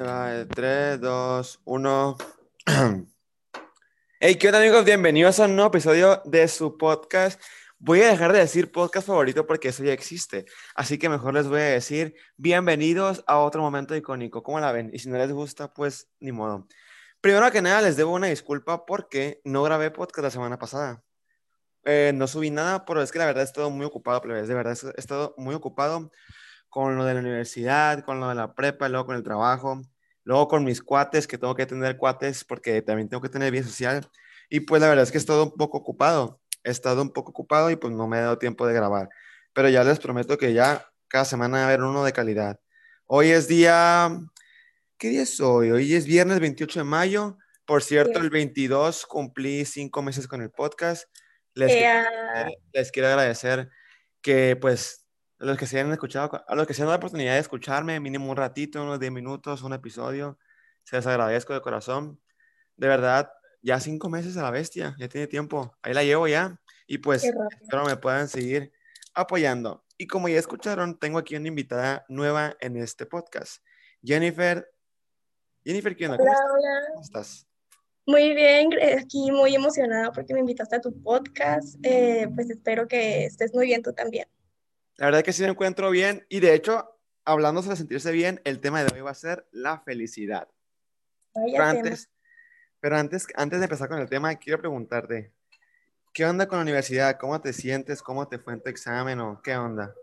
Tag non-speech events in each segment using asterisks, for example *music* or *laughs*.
3, 2, 1. Hey, ¿qué onda amigos? Bienvenidos a un nuevo episodio de su podcast. Voy a dejar de decir podcast favorito porque eso ya existe. Así que mejor les voy a decir bienvenidos a otro momento icónico. ¿Cómo la ven? Y si no les gusta, pues ni modo. Primero que nada, les debo una disculpa porque no grabé podcast la semana pasada. Eh, no subí nada, pero es que la verdad he estado muy ocupado, plebes. De verdad he estado muy ocupado con lo de la universidad, con lo de la prepa, luego con el trabajo, luego con mis cuates, que tengo que tener cuates porque también tengo que tener vida social. Y pues la verdad es que he estado un poco ocupado, he estado un poco ocupado y pues no me he dado tiempo de grabar. Pero ya les prometo que ya cada semana va a haber uno de calidad. Hoy es día, ¿qué día es hoy? Hoy es viernes 28 de mayo. Por cierto, el 22 cumplí cinco meses con el podcast. Les, quiero, les quiero agradecer que pues a los que se hayan escuchado, a los que se han dado la oportunidad de escucharme, mínimo un ratito, unos 10 minutos, un episodio, se les agradezco de corazón. De verdad, ya cinco meses a la bestia, ya tiene tiempo, ahí la llevo ya. Y pues espero me puedan seguir apoyando. Y como ya escucharon, tengo aquí una invitada nueva en este podcast. Jennifer. Jennifer, ¿qué onda? ¿Cómo, ¿Cómo estás? Muy bien, aquí muy emocionada porque me invitaste a tu podcast. Eh, pues espero que estés muy bien tú también. La verdad que sí me encuentro bien y de hecho, hablando de sentirse bien, el tema de hoy va a ser la felicidad. pero antes, pero antes, antes de empezar con el tema, quiero preguntarte, ¿qué onda con la universidad? ¿Cómo te sientes? ¿Cómo te fue en tu examen o qué onda?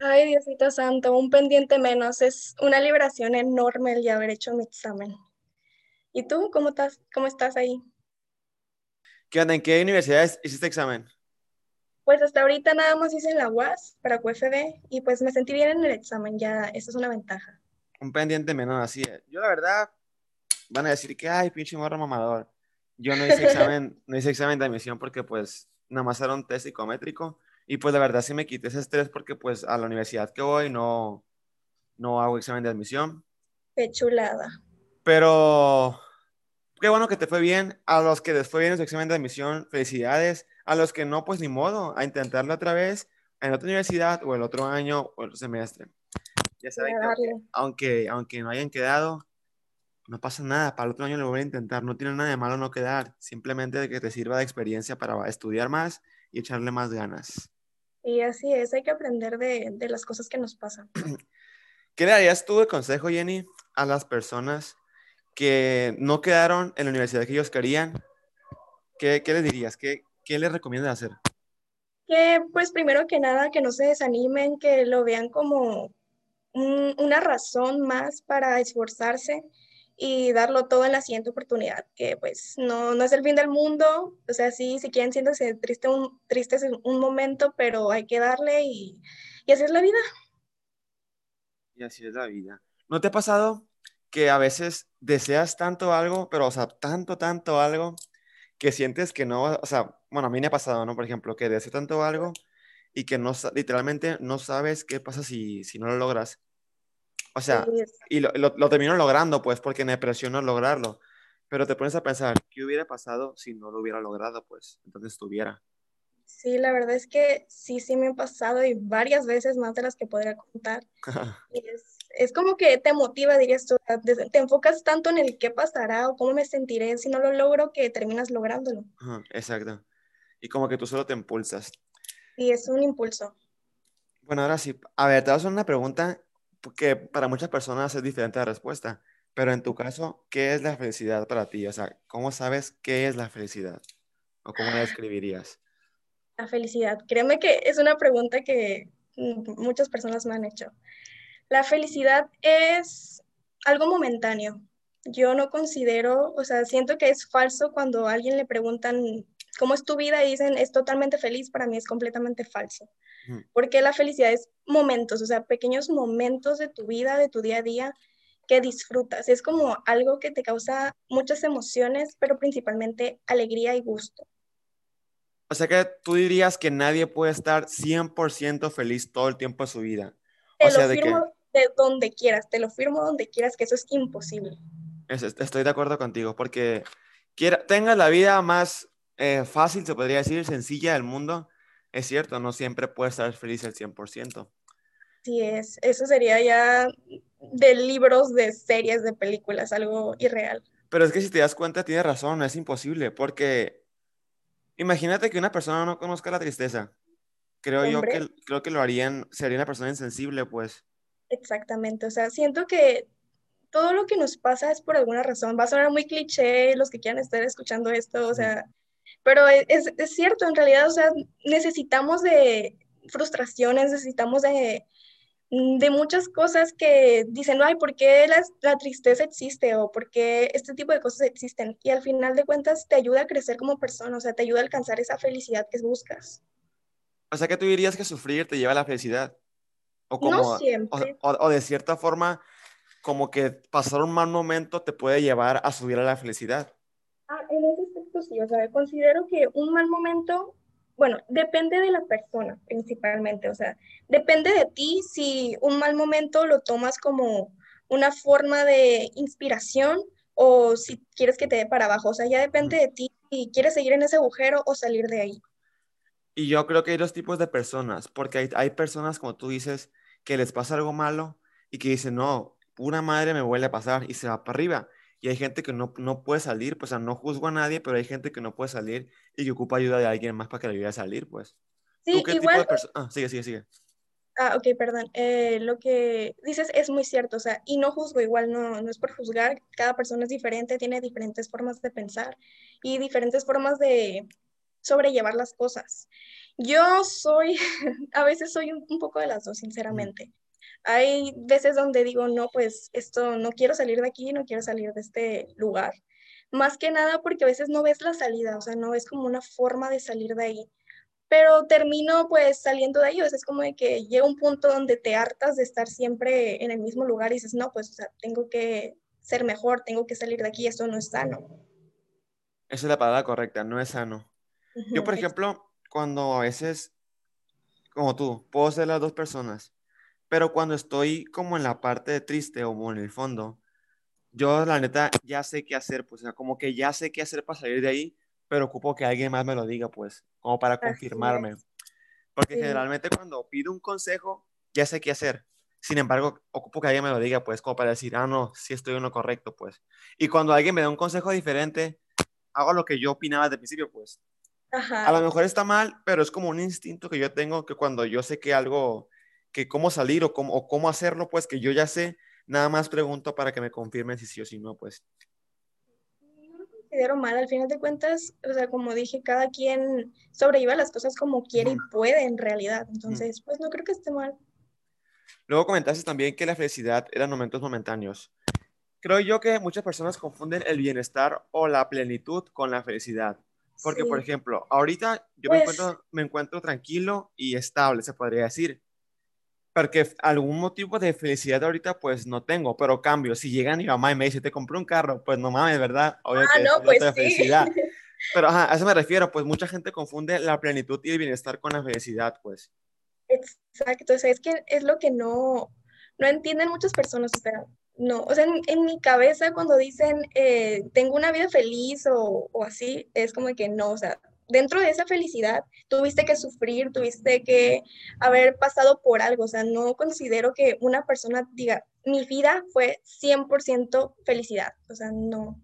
Ay, Diosito Santo, un pendiente menos. Es una liberación enorme el de haber hecho mi examen. ¿Y tú cómo estás, cómo estás ahí? ¿Qué onda? ¿En qué universidad hiciste examen? Pues hasta ahorita nada más hice la UAS para QFB y pues me sentí bien en el examen, ya eso es una ventaja. Un pendiente menos, así es. Yo la verdad, van a decir que, ay, pinche morro mamador. Yo no hice *laughs* examen, no hice examen de admisión porque pues nada más era un test psicométrico y pues la verdad sí me quité ese estrés porque pues a la universidad que voy no, no hago examen de admisión. Qué chulada. Pero qué bueno que te fue bien. A los que les fue bien su examen de admisión, felicidades. A los que no, pues ni modo, a intentarlo otra vez en otra universidad o el otro año o el otro semestre. Ya saben que aunque, aunque no hayan quedado, no pasa nada. Para el otro año lo voy a intentar. No tiene nada de malo no quedar. Simplemente de que te sirva de experiencia para estudiar más y echarle más ganas. Y así es, hay que aprender de, de las cosas que nos pasan. *clears throat* ¿Qué le darías tú de consejo, Jenny, a las personas que no quedaron en la universidad que ellos querían? ¿Qué, qué les dirías? ¿Qué, ¿qué les recomiendas hacer? Que pues primero que nada que no se desanimen, que lo vean como una razón más para esforzarse y darlo todo en la siguiente oportunidad, que pues no, no es el fin del mundo, o sea, sí, si quieren siéntanse triste un, tristes un momento, pero hay que darle y, y así es la vida. Y así es la vida. ¿No te ha pasado que a veces deseas tanto algo, pero o sea, tanto, tanto algo, que sientes que no, o sea, bueno, a mí me ha pasado, ¿no? Por ejemplo, que deseas tanto algo y que no, literalmente no sabes qué pasa si, si no lo logras. O sea, y lo, lo, termino logrando, pues, porque me presiono lograrlo. Pero te pones a pensar, ¿qué hubiera pasado si no lo hubiera logrado? Pues, entonces estuviera. Sí, la verdad es que sí, sí me ha pasado y varias veces más de las que podría contar. *laughs* y es es como que te motiva, dirías tú, te enfocas tanto en el qué pasará o cómo me sentiré si no lo logro que terminas lográndolo. exacto. Y como que tú solo te impulsas. Sí, es un impulso. Bueno, ahora sí, a ver, te voy a hacer una pregunta que para muchas personas es diferente la respuesta, pero en tu caso, ¿qué es la felicidad para ti? O sea, ¿cómo sabes qué es la felicidad? ¿O cómo la describirías? La felicidad, créeme que es una pregunta que muchas personas me han hecho. La felicidad es algo momentáneo. Yo no considero, o sea, siento que es falso cuando a alguien le preguntan cómo es tu vida y dicen es totalmente feliz, para mí es completamente falso. Porque la felicidad es momentos, o sea, pequeños momentos de tu vida, de tu día a día que disfrutas. Es como algo que te causa muchas emociones, pero principalmente alegría y gusto. O sea que tú dirías que nadie puede estar 100% feliz todo el tiempo de su vida. Te o sea, lo firmo de, donde quieras, te lo firmo donde quieras, que eso es imposible. estoy de acuerdo contigo, porque quiera, tengas la vida más eh, fácil, se podría decir, sencilla del mundo, es cierto, no siempre puedes estar feliz al 100%. Sí es, eso sería ya de libros, de series, de películas, algo irreal. Pero es que si te das cuenta, tienes razón, es imposible, porque imagínate que una persona no conozca la tristeza. Creo yo Hombre. que, creo que lo harían, sería una persona insensible, pues. Exactamente, o sea, siento que todo lo que nos pasa es por alguna razón. Va a sonar muy cliché los que quieran estar escuchando esto, o sea, pero e, es, es cierto, en realidad, o sea, necesitamos de frustraciones, necesitamos de, de muchas cosas que dicen, ay, ¿por qué la, la tristeza existe? O ¿por qué este tipo de cosas existen? Y al final de cuentas te ayuda a crecer como persona, o sea, te ayuda a alcanzar esa felicidad que buscas. O sea, que tú dirías que sufrir te lleva a la felicidad. O No como, o, siempre. o- o de cierta forma, como que pasar un mal momento te puede llevar a subir a la felicidad. Ah, en ese aspecto sí, o sea, considero que un mal momento, bueno, depende de la persona principalmente, o sea, depende de ti si un mal momento lo tomas como una forma de inspiración o si quieres que te dé para abajo, o sea, ya depende de ti si quieres seguir en ese agujero o salir de ahí. Y yo creo que hay dos tipos de personas, porque hay, hay personas, como tú dices, que les pasa algo malo y que dicen, no, pura madre me vuelve a pasar y se va para arriba. Y hay gente que no, no puede salir, pues, o sea, no juzgo a nadie, pero hay gente que no puede salir y que ocupa ayuda de alguien más para que le ayude a salir, pues. ¿Tú Sí, qué tipo igual de persona? Ah, sigue, sigue, sigue. Ah, ok, perdón. Eh, lo que dices es muy cierto, o sea, y no juzgo igual, no, no es por juzgar, cada persona es diferente, tiene diferentes formas de pensar y diferentes formas de sobrellevar las cosas. Yo soy, *laughs* a veces soy un, poco de las dos, sinceramente. Hay veces donde digo, no, pues esto, no quiero salir de aquí, no quiero salir de este lugar. Más que nada porque a veces no ves la salida, o sea, no ves como una forma de salir de ahí pero termino pues saliendo de ellos. Es como de que llega un punto donde te hartas de estar siempre en el mismo lugar y dices, no, pues o sea, tengo que ser mejor, tengo que salir de aquí, esto no es sano. Esa es la palabra correcta, no es sano. Yo, por ejemplo, cuando a veces, como tú, puedo ser las dos personas, pero cuando estoy como en la parte de triste o en el fondo, yo la neta ya sé qué hacer, pues, o sea, como que ya sé qué hacer para salir de ahí, pero ocupo que alguien más me lo diga, pues, como para confirmarme. Porque sí. generalmente cuando pido un consejo, ya sé qué hacer. Sin embargo, ocupo que alguien me lo diga, pues, como para decir, ah, no, sí estoy en lo correcto, pues. Y cuando alguien me da un consejo diferente, hago lo que yo opinaba desde el principio, pues. A lo mejor está mal, pero es como un instinto que yo tengo que cuando yo sé que algo, que cómo salir o cómo, o cómo hacerlo, pues que yo ya sé, nada más pregunto para que me confirmen si sí o si no, pues. no lo considero mal, al final de cuentas, o sea, como dije, cada quien sobrelleva las cosas como quiere y puede en realidad. Entonces, pues no creo que esté mal. Luego comentaste también que la felicidad eran momentos momentáneos. Creo yo que muchas personas confunden el bienestar o la plenitud con la felicidad. Porque, por Sí, ejemplo, ahorita yo me pues, encuentro, me encuentro tranquilo y estable, se podría decir. Porque algún motivo de felicidad ahorita, pues no tengo, pero cambio. Si llega mi mamá y me dice, te compré un carro, pues no mames, ¿verdad? Obvio ah, que no, pues sí. felicidad. *laughs* Pero ajá, a eso me refiero, pues mucha gente confunde la plenitud y el bienestar con la felicidad, pues. Exacto, o sea, es que es lo que no, no entienden muchas personas, o sea, no, o sea, en, en mi cabeza cuando dicen eh, tengo una vida feliz o, o así, es como que no, o sea, dentro de esa felicidad tuviste que sufrir, tuviste que haber pasado por algo, o sea, no considero que una persona diga, mi vida fue 100% felicidad, o sea, no,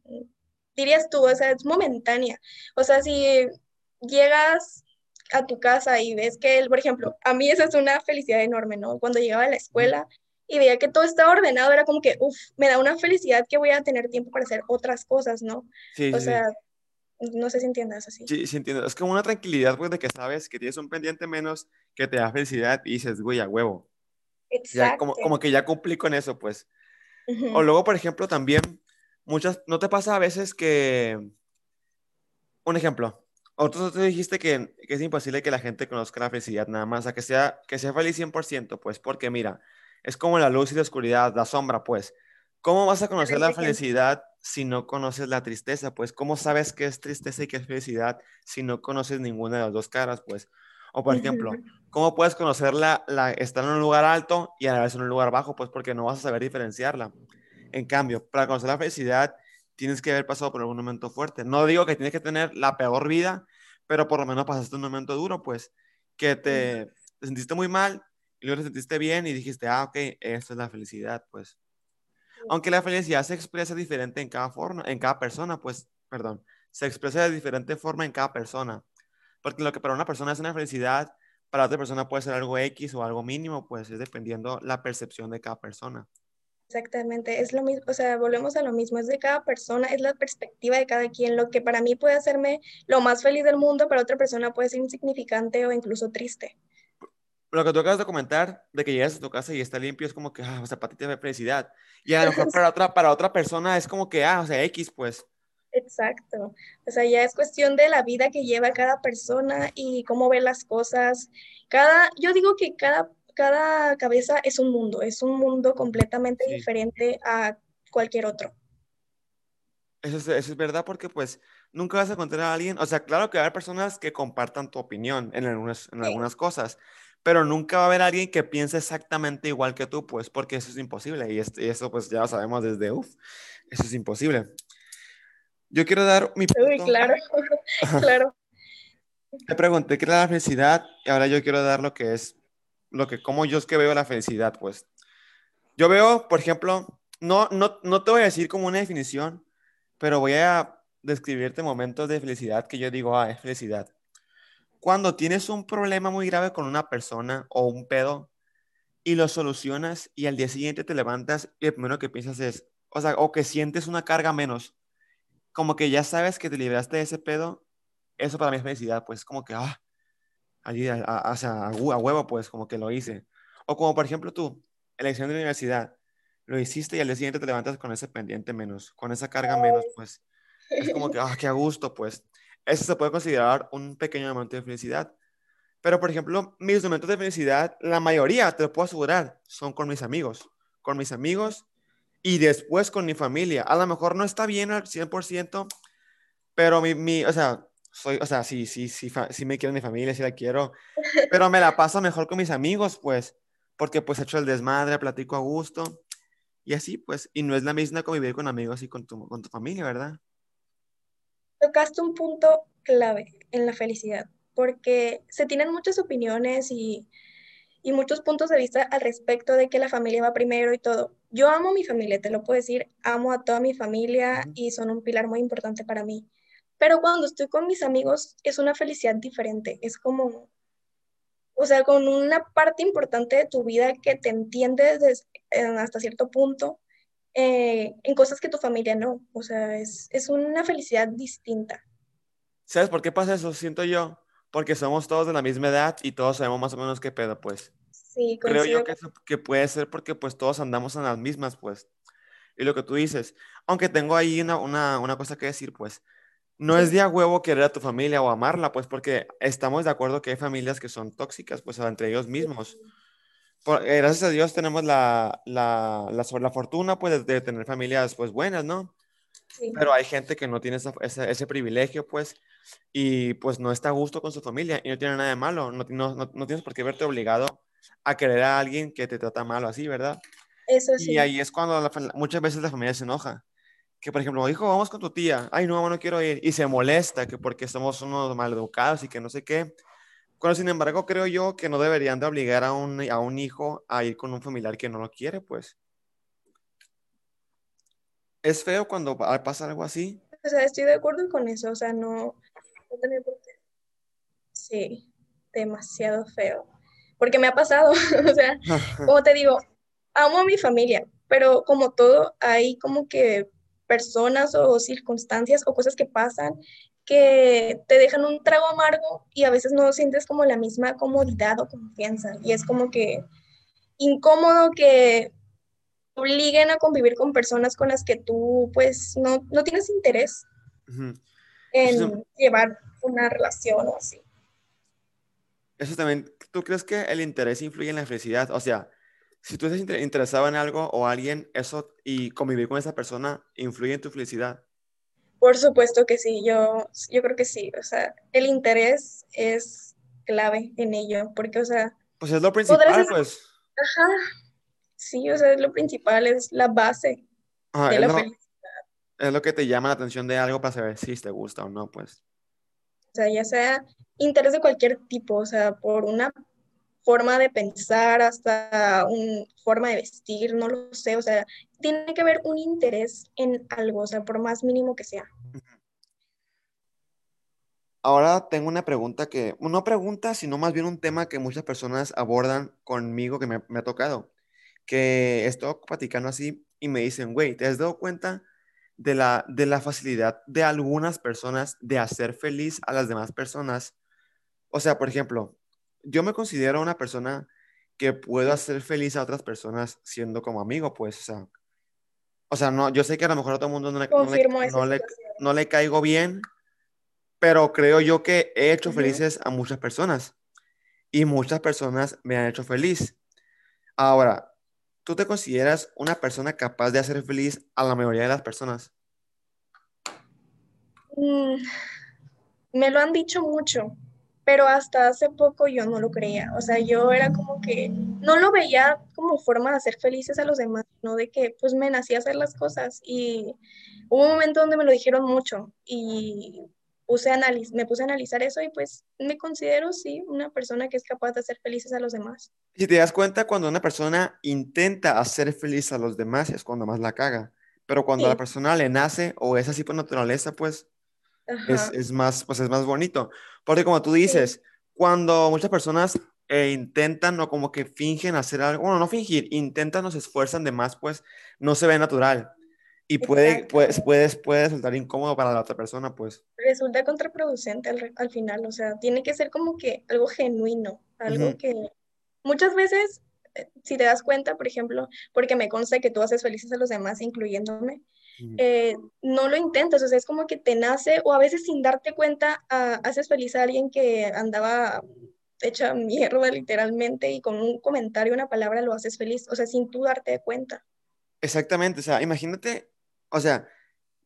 dirías tú, o sea, es momentánea, o sea, si llegas a tu casa y ves que él, por ejemplo, a mí esa es una felicidad enorme, ¿no? Cuando llegaba a la escuela y veía que todo estaba ordenado, era como que, uff, me da una felicidad que voy a tener tiempo para hacer otras cosas, ¿no? Sí, O sí, sea, no sé si entiendas así. Sí, sí entiendo. Es como una tranquilidad, pues, de que sabes que tienes un pendiente menos que te da felicidad y dices, güey, a huevo. Ya, como, Exacto. como que ya cumplí con eso, pues. O Ujú. luego, por ejemplo, también, muchas, ¿no te pasa a veces que, un ejemplo, o tú, dijiste que, que es imposible que la gente conozca la felicidad nada más, a que sea, que sea feliz 100%, pues, porque mira, es como la luz y la oscuridad, la sombra, pues. ¿Cómo vas a conocer la felicidad si no conoces la tristeza? Pues, ¿cómo sabes qué es tristeza y qué es felicidad si no conoces ninguna de las dos caras? Pues, o por ejemplo. ¿cómo puedes conocerla, la, estar en un lugar alto y a la vez en un lugar bajo? Pues porque no vas a saber diferenciarla. En cambio, para conocer la felicidad, tienes que haber pasado por algún momento fuerte. No digo que tienes que tener la peor vida, pero por lo menos pasaste un momento duro, pues, que te, te sentiste muy mal y luego te sentiste bien y dijiste, ah, ok, esto es la felicidad, pues. Aunque la felicidad se expresa diferente en cada forma, en cada persona, pues, perdón, se expresa de diferente forma en cada persona. Porque lo que para una persona es una felicidad, para otra persona puede ser algo X o algo mínimo, pues es dependiendo la percepción de cada persona. Exactamente, es lo mismo, o sea, volvemos a lo mismo, es de cada persona, es la perspectiva de cada quien, lo que para mí puede hacerme lo más feliz del mundo, para otra persona puede ser insignificante o incluso triste. Lo que tú acabas de comentar, de que llegas a tu casa y está limpio, es como que, ah, o sea, para ti te da felicidad. Y a lo mejor *laughs* para otra, para otra persona es como que, ah, o sea, X, pues. Exacto. O sea, ya es cuestión de la vida que lleva cada persona y cómo ve las cosas. Cada, yo digo que cada cada cabeza es un mundo, es un mundo completamente diferente a cualquier otro. Eso es, verdad porque pues nunca vas a encontrar a alguien, o sea, claro que haber personas que compartan tu opinión en algunas, en algunas cosas, pero nunca va a haber alguien que piense exactamente igual que tú, pues porque eso es imposible y, eso pues ya lo sabemos desde, uff, eso es imposible. Yo quiero dar mi punto. claro, *laughs* *laughs* claro. Te pregunté qué era la felicidad y ahora yo quiero dar lo que es lo que, como yo es que veo la felicidad, pues. Yo veo, por ejemplo, no, no, no te voy a decir como una definición, pero voy a describirte momentos de felicidad que yo digo, ah, es felicidad. Cuando tienes un problema muy grave con una persona o un pedo y lo solucionas y al día siguiente te levantas y lo primero que piensas es, o sea, o que sientes una carga menos, como que ya sabes que te libraste de ese pedo, eso para mí es felicidad, pues como que, ah, allí a, a, huevo, pues como que lo hice. O como por ejemplo tú, elección de universidad, lo hiciste y al día siguiente te levantas con ese pendiente menos, con esa carga menos, pues es como que, ah, qué a gusto, pues. Eso se puede considerar un pequeño momento de felicidad. Pero, por ejemplo, mis momentos de felicidad, la mayoría, te lo puedo asegurar, son con mis amigos. Con mis amigos y después con mi familia. A lo mejor no está bien al 100%, pero mi, mi o sea, soy, o sea, sí, sí, sí, sí me quiero mi familia, sí la quiero, pero me la paso mejor con mis amigos, pues, porque pues he hecho el desmadre, platico a gusto, y así, pues, y no es la misma convivir con amigos y con tu, con tu familia, ¿verdad? Tocaste un punto clave en la felicidad, porque se tienen muchas opiniones y, y muchos puntos de vista al respecto de que la familia va primero y todo. Yo amo a mi familia, te lo puedo decir, amo a toda mi familia y son un pilar muy importante para mí pero cuando estoy con mis amigos es una felicidad diferente, es como, o sea, con una parte importante de tu vida que te entiende hasta cierto punto eh, en cosas que tu familia no, o sea, es, es una felicidad distinta. ¿Sabes por qué pasa eso? Siento yo, porque somos todos de la misma edad y todos sabemos más o menos qué pedo, pues. Sí, Creo yo que, que puede ser porque pues todos andamos en las mismas, pues. Y lo que tú dices, aunque tengo ahí una, una, una cosa que decir, pues, no es de a huevo querer a tu familia o amarla, pues porque estamos de acuerdo que hay familias que son tóxicas, pues entre ellos mismos. Eh, gracias a Dios tenemos la, la, la, fortuna, pues, de, tener familias, pues, buenas, ¿no? Pero hay gente que no tiene ese, ese, privilegio, pues, y pues no está a gusto con su familia y no tiene nada de malo. No, no, no, tienes por qué verte obligado a querer a alguien que te trata mal o así, ¿verdad? Eso sí. Y ahí es cuando muchas veces la familia se enoja que por ejemplo, hijo, vamos con tu tía, ay, no, no quiero ir, y se molesta que porque somos unos maleducados y que no sé qué. Cuando, sin embargo, creo yo que no deberían de obligar a un, a un hijo a ir con un familiar que no lo quiere, pues. Es feo cuando pasa algo así. O sea, estoy de acuerdo con eso, o sea, no, no tener por qué. Sí, demasiado feo. Porque me ha pasado, *laughs* o sea, *laughs* como te digo, amo a mi familia, pero como todo, hay como que personas o circunstancias o cosas que pasan que te dejan un trago amargo y a veces no sientes como la misma comodidad o confianza. Y es como que incómodo que obliguen a convivir con personas con las que tú pues no, no tienes interés en llevar una relación o así. Eso también, ¿tú crees que el interés influye en la felicidad? O sea, si tú estás interesado en algo o alguien, eso y convivir con esa persona influye en tu felicidad. Por supuesto que sí, yo, yo creo que sí, o sea, el interés es clave en ello, porque, o sea... Pues es lo principal, pues. Ajá, sí, o sea, es lo principal, es la base de la felicidad. Es lo que te llama la atención de algo para saber si te gusta o no, pues. O sea, ya sea interés de cualquier tipo, o sea, por una forma de pensar, hasta una forma de vestir, no lo sé, o sea, tiene que haber un interés en algo, o sea, por más mínimo que sea. Ahora tengo una pregunta que, no pregunta, sino más bien un tema que muchas personas abordan conmigo que me, me ha tocado, que estoy platicando así y me dicen, güey, ¿te has dado cuenta de la, de la facilidad de algunas personas de hacer feliz a las demás personas? O sea, por ejemplo, yo me considero una persona que puedo hacer feliz a otras personas siendo como amigo, pues, o sea, o sea, no, yo sé que a lo mejor a todo el mundo no le, no le, no le caigo bien, pero creo yo que he hecho felices a muchas personas y muchas personas me han hecho feliz. Ahora, ¿tú te consideras una persona capaz de hacer feliz a la mayoría de las personas? Mm, me lo han dicho mucho, pero hasta hace poco yo no lo creía. O sea, yo era como que no lo veía como forma de hacer felices a los demás, no de que pues me nací a hacer las cosas. Y hubo un momento donde me lo dijeron mucho y puse me puse a analizar eso y pues me considero, sí, una persona que es capaz de hacer felices a los demás. Si te das cuenta, cuando una persona intenta hacer feliz a los demás es cuando más la caga. Pero cuando a la persona le nace o es así por naturaleza, pues es, es, más, pues es más bonito. Porque como tú dices, cuando muchas personas eh, intentan o como que fingen hacer algo, bueno, no fingir, intentan o se esfuerzan de más, pues no se ve natural. Y puede, puede, puede, puede, resultar incómodo para la otra persona, pues. Resulta contraproducente al, final, o sea, tiene que ser como que algo genuino, algo que muchas veces, eh, si te das cuenta, por ejemplo, porque me consta que tú haces felices a los demás, incluyéndome, eh, no lo intentas, o sea, es como que te nace, o a veces sin darte cuenta, ah, haces feliz a alguien que andaba hecha mierda literalmente y con un comentario, una palabra lo haces feliz, o sea, sin tú darte cuenta. Exactamente, o sea, imagínate o sea,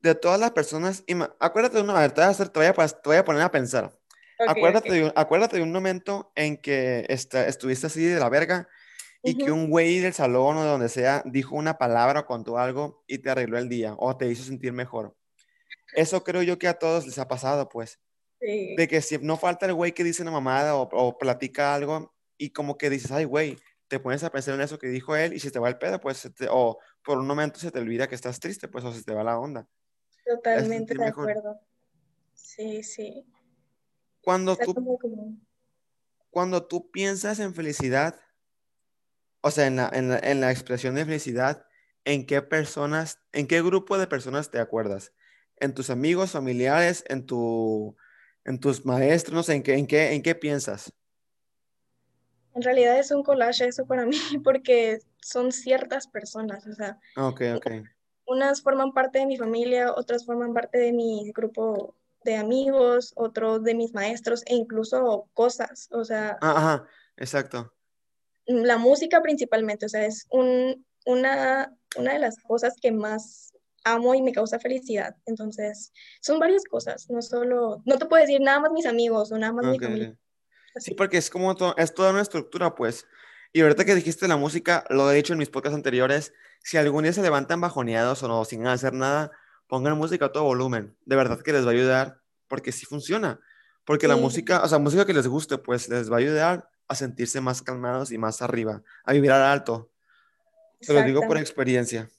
de todas las personas, acuérdate de una, a te voy a, te voy a poner a pensar. acuérdate, De, acuérdate de un momento en que estuviste así de la verga y que un güey del salón o de donde sea dijo una palabra o contó algo y te arregló el día o te hizo sentir mejor. Eso creo yo que a todos les ha pasado, pues. De que si no falta el güey que dice una mamada o, platica algo y como que dices, ay, güey, te pones a pensar en eso que dijo él y si te va el pedo, pues, o por un momento se te olvida que estás triste, pues, o se te va la onda. Totalmente de acuerdo. Sí, sí. Cuando tú, cuando tú piensas en felicidad, o sea, en la, en, la, en la expresión de felicidad, ¿en qué personas, en qué grupo de personas te acuerdas? ¿En tus amigos, familiares, en, tu, en tus maestros? No sé, ¿en qué, en qué, en qué piensas? En realidad es un collage eso para *laughs* mí, porque son ciertas personas, o sea, okay, okay. unas forman parte de mi familia, otras forman parte de mi grupo de amigos, otros de mis maestros e incluso cosas, o sea. Ah, ajá, exacto. La música principalmente, o sea, es un, una, una de las cosas que más amo y me causa felicidad. Entonces, son varias cosas, no solo, no te puedo decir nada más mis amigos o nada más mi familia. Sí, porque es como es toda una estructura, pues. Y ahorita que dijiste la música, lo he dicho en mis podcasts anteriores, si algún día se levantan bajoneados o no, sin hacer nada, pongan música a todo volumen. De verdad que les va a ayudar, porque sí funciona. Porque la música, o sea, música que les guste, pues les va a ayudar a sentirse más calmados y más arriba, a vibrar alto. Se lo digo por experiencia.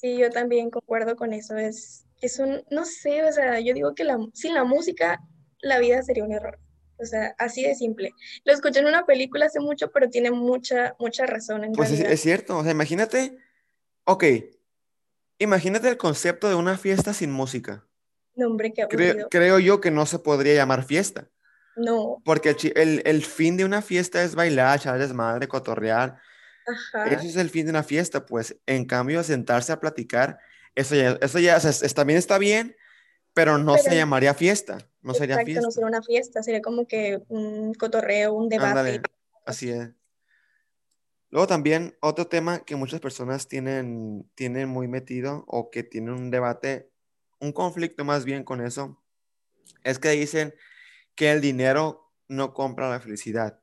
Sí, yo también concuerdo con eso. Es, es un, no sé, o sea, yo digo que la, sin la música la vida sería un error. O sea, así de simple. Lo escuché en una película hace mucho, pero tiene mucha, mucha razón. En pues es, cierto. O sea, imagínate, ok, imagínate el concepto de una fiesta sin música. No, hombre, qué creo, creo yo que no se podría llamar fiesta. No. Porque el, el, fin de una fiesta es bailar, echar desmadre, cotorrear. Ajá. Ese es el fin de una fiesta, pues. En cambio, sentarse a platicar, eso ya, eso ya también está bien, pero no se llamaría fiesta, no sería fiesta. no sería una fiesta, sería como que un cotorreo, un debate. así es. Luego también otro tema que muchas personas tienen, tienen muy metido o que tienen un debate, un conflicto más bien con eso, es que dicen que el dinero no compra la felicidad.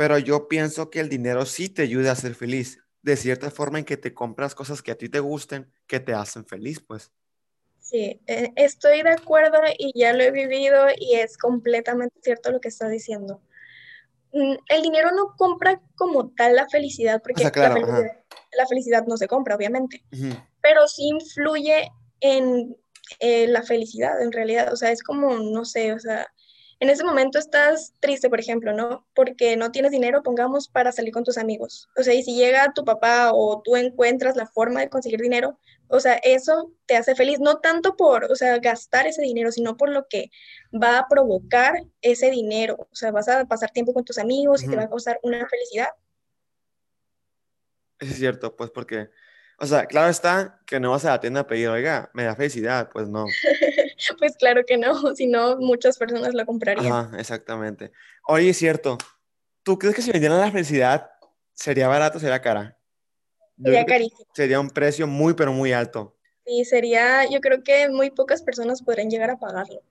Pero yo pienso que el dinero sí te ayuda a ser feliz, de cierta forma en que te compras cosas que a ti te gusten, que te hacen feliz, pues. Sí, eh, estoy de acuerdo y ya lo he vivido y es completamente cierto lo que está diciendo. Mm, el dinero no compra como tal la felicidad, porque la, la felicidad no se compra, obviamente, pero sí influye en eh, la felicidad, en realidad. O sea, es como, no sé, o sea, en ese momento estás triste, por ejemplo, ¿no? Porque no tienes dinero, pongamos, para salir con tus amigos. O sea, y si llega tu papá o tú encuentras la forma de conseguir dinero, o sea, eso te hace feliz, no tanto por, o sea, gastar ese dinero, sino por lo que va a provocar ese dinero. O sea, vas a pasar tiempo con tus amigos y te va a causar una felicidad. Es cierto, pues porque, o sea, claro está que no vas a la tienda a pedir, oiga, me da felicidad, pues no. *laughs* *laughs* Pues claro que no, *laughs* si no, muchas personas lo comprarían. Ajá, exactamente. Oye, es cierto, ¿tú crees que si vendieran la felicidad sería barato o sería cara? Yo Sería carísimo. sería un precio muy, pero muy alto. Y sería, yo creo que muy pocas personas podrían llegar a pagarlo.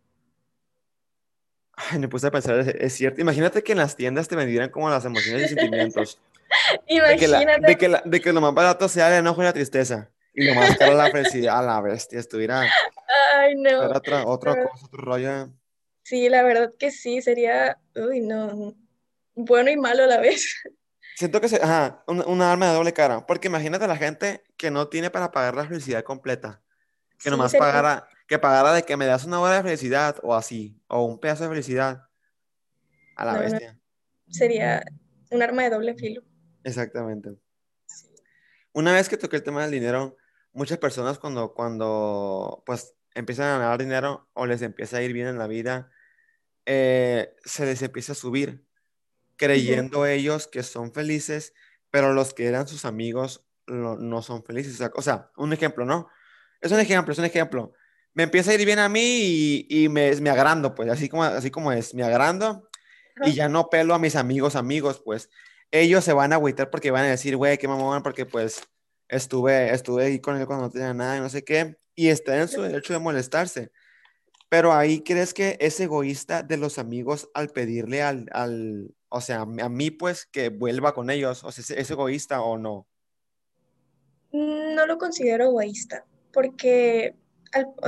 Ay, me puse a pensar, es, es cierto. Imagínate que en las tiendas te vendieran como las emociones y sentimientos. *laughs* De que, la, Imagínate, de, que la- de que lo más barato sea el enojo y la tristeza. Y lo más caro la felicidad. A la bestia, estuviera ay no, otra, otra no. cosa, otro rollo. Sí, la verdad que sí, sería, uy, no, bueno y malo a la vez. Siento que se, ajá, un- una arma de doble cara. Porque imagínate a la gente que no tiene para pagar la felicidad completa. Que Sí, nomás sería, pagara, que pagara de que me das una hora de felicidad o así, o un pedazo de felicidad. A la no, no, bestia. sería un arma de doble filo. Exactamente. Una vez que toqué el tema del dinero, muchas personas cuando, cuando pues empiezan a ganar dinero o les empieza a ir bien en la vida, eh, se les empieza a subir, creyendo ellos que son felices, pero los que eran sus amigos lo- no son felices. O sea, o sea, un ejemplo, ¿no? Es un ejemplo, es un ejemplo. Me empieza a ir bien a mí y, y me, me agrando, pues, así como, así como es, me agrando y ya no pelo a mis amigos, amigos, pues ellos se van a agüitar porque van a decir, güey, qué mamón, porque pues estuve, estuve ahí con él cuando no tenía nada y no sé qué, y está en su derecho de molestarse. Pero ahí crees que es egoísta de los amigos al pedirle al, al o sea, a mí pues que vuelva con ellos, o sea, ¿es, egoísta o no? No lo considero egoísta, porque,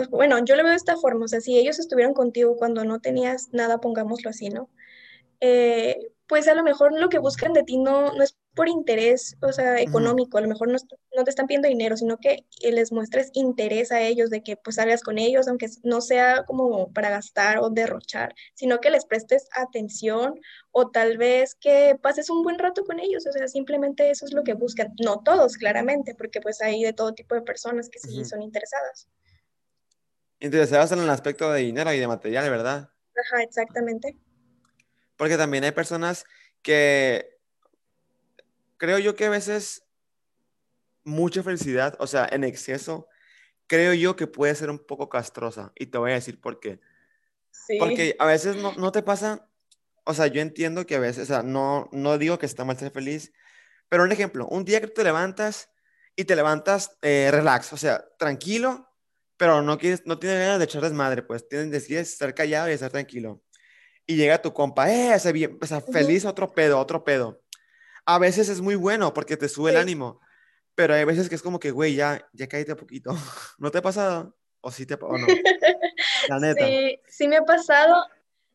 bueno, yo lo veo de esta forma, o sea, si ellos estuvieran contigo cuando no tenías nada, pongámoslo así, ¿no? eh, pues a lo mejor lo que buscan de ti no, no es por interés, o sea, económico, a lo mejor no, no te están pidiendo dinero, sino que les muestres interés a ellos, de que pues salgas con ellos, aunque no sea como para gastar o derrochar, sino que les prestes atención o tal vez que pases un buen rato con ellos, o sea, simplemente eso es lo que buscan. No todos, claramente, porque pues hay de todo tipo de personas que sí ujú. son interesadas. Interesados en el aspecto de dinero y de material, ¿verdad? Ajá, exactamente. Porque también hay personas que creo yo que a veces mucha felicidad, o sea, en exceso, creo yo que puede ser un poco castrosa. Y te voy a decir por qué. Sí. Porque a veces no, no te pasa, o sea, yo entiendo que a veces, o sea, no, no digo que está mal ser feliz, pero un ejemplo, un día que te levantas y te levantas eh, relax, o sea, tranquilo, pero no quieres, no tienes ganas de echar desmadre, pues tienes, decides estar callado y estar tranquilo. Y llega tu compa, eh, ese bien, o sea, feliz, otro pedo, otro pedo. A veces es muy bueno porque te sube el Sí. ánimo, pero hay veces que es como que, güey, ya, ya cállate un poquito. *laughs* ¿No te ha pasado? ¿O sí te o no? *laughs* La neta. Sí, sí me ha pasado,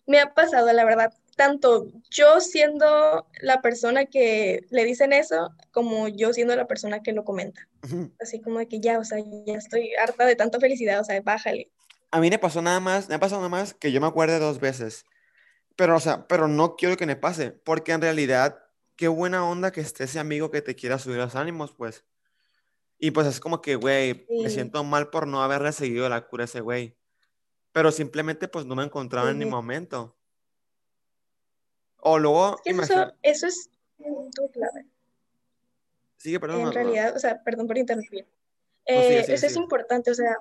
me ha pasado, la verdad, tanto yo siendo la persona que le dicen eso, como yo siendo la persona que lo comenta. Ujú. Así como de que ya, o sea, ya estoy harta de tanta felicidad, o sea, bájale. A mí me pasó nada más, me ha pasado nada más que yo me acuerde dos veces. Pero, o sea, pero no quiero que me pase, porque en realidad, qué buena onda que esté ese amigo que te quiera subir los ánimos, pues. Y pues es como que, güey, me siento mal por no haberle seguido la cura a ese güey. Pero simplemente, pues no me encontraba en sí. momento. O luego, Es que eso, imagina, eso es clave. sigue, perdón, En no, no, realidad, o sea, perdón por interrumpir. no, sigue, Eh, sigue, eso es importante, o sea,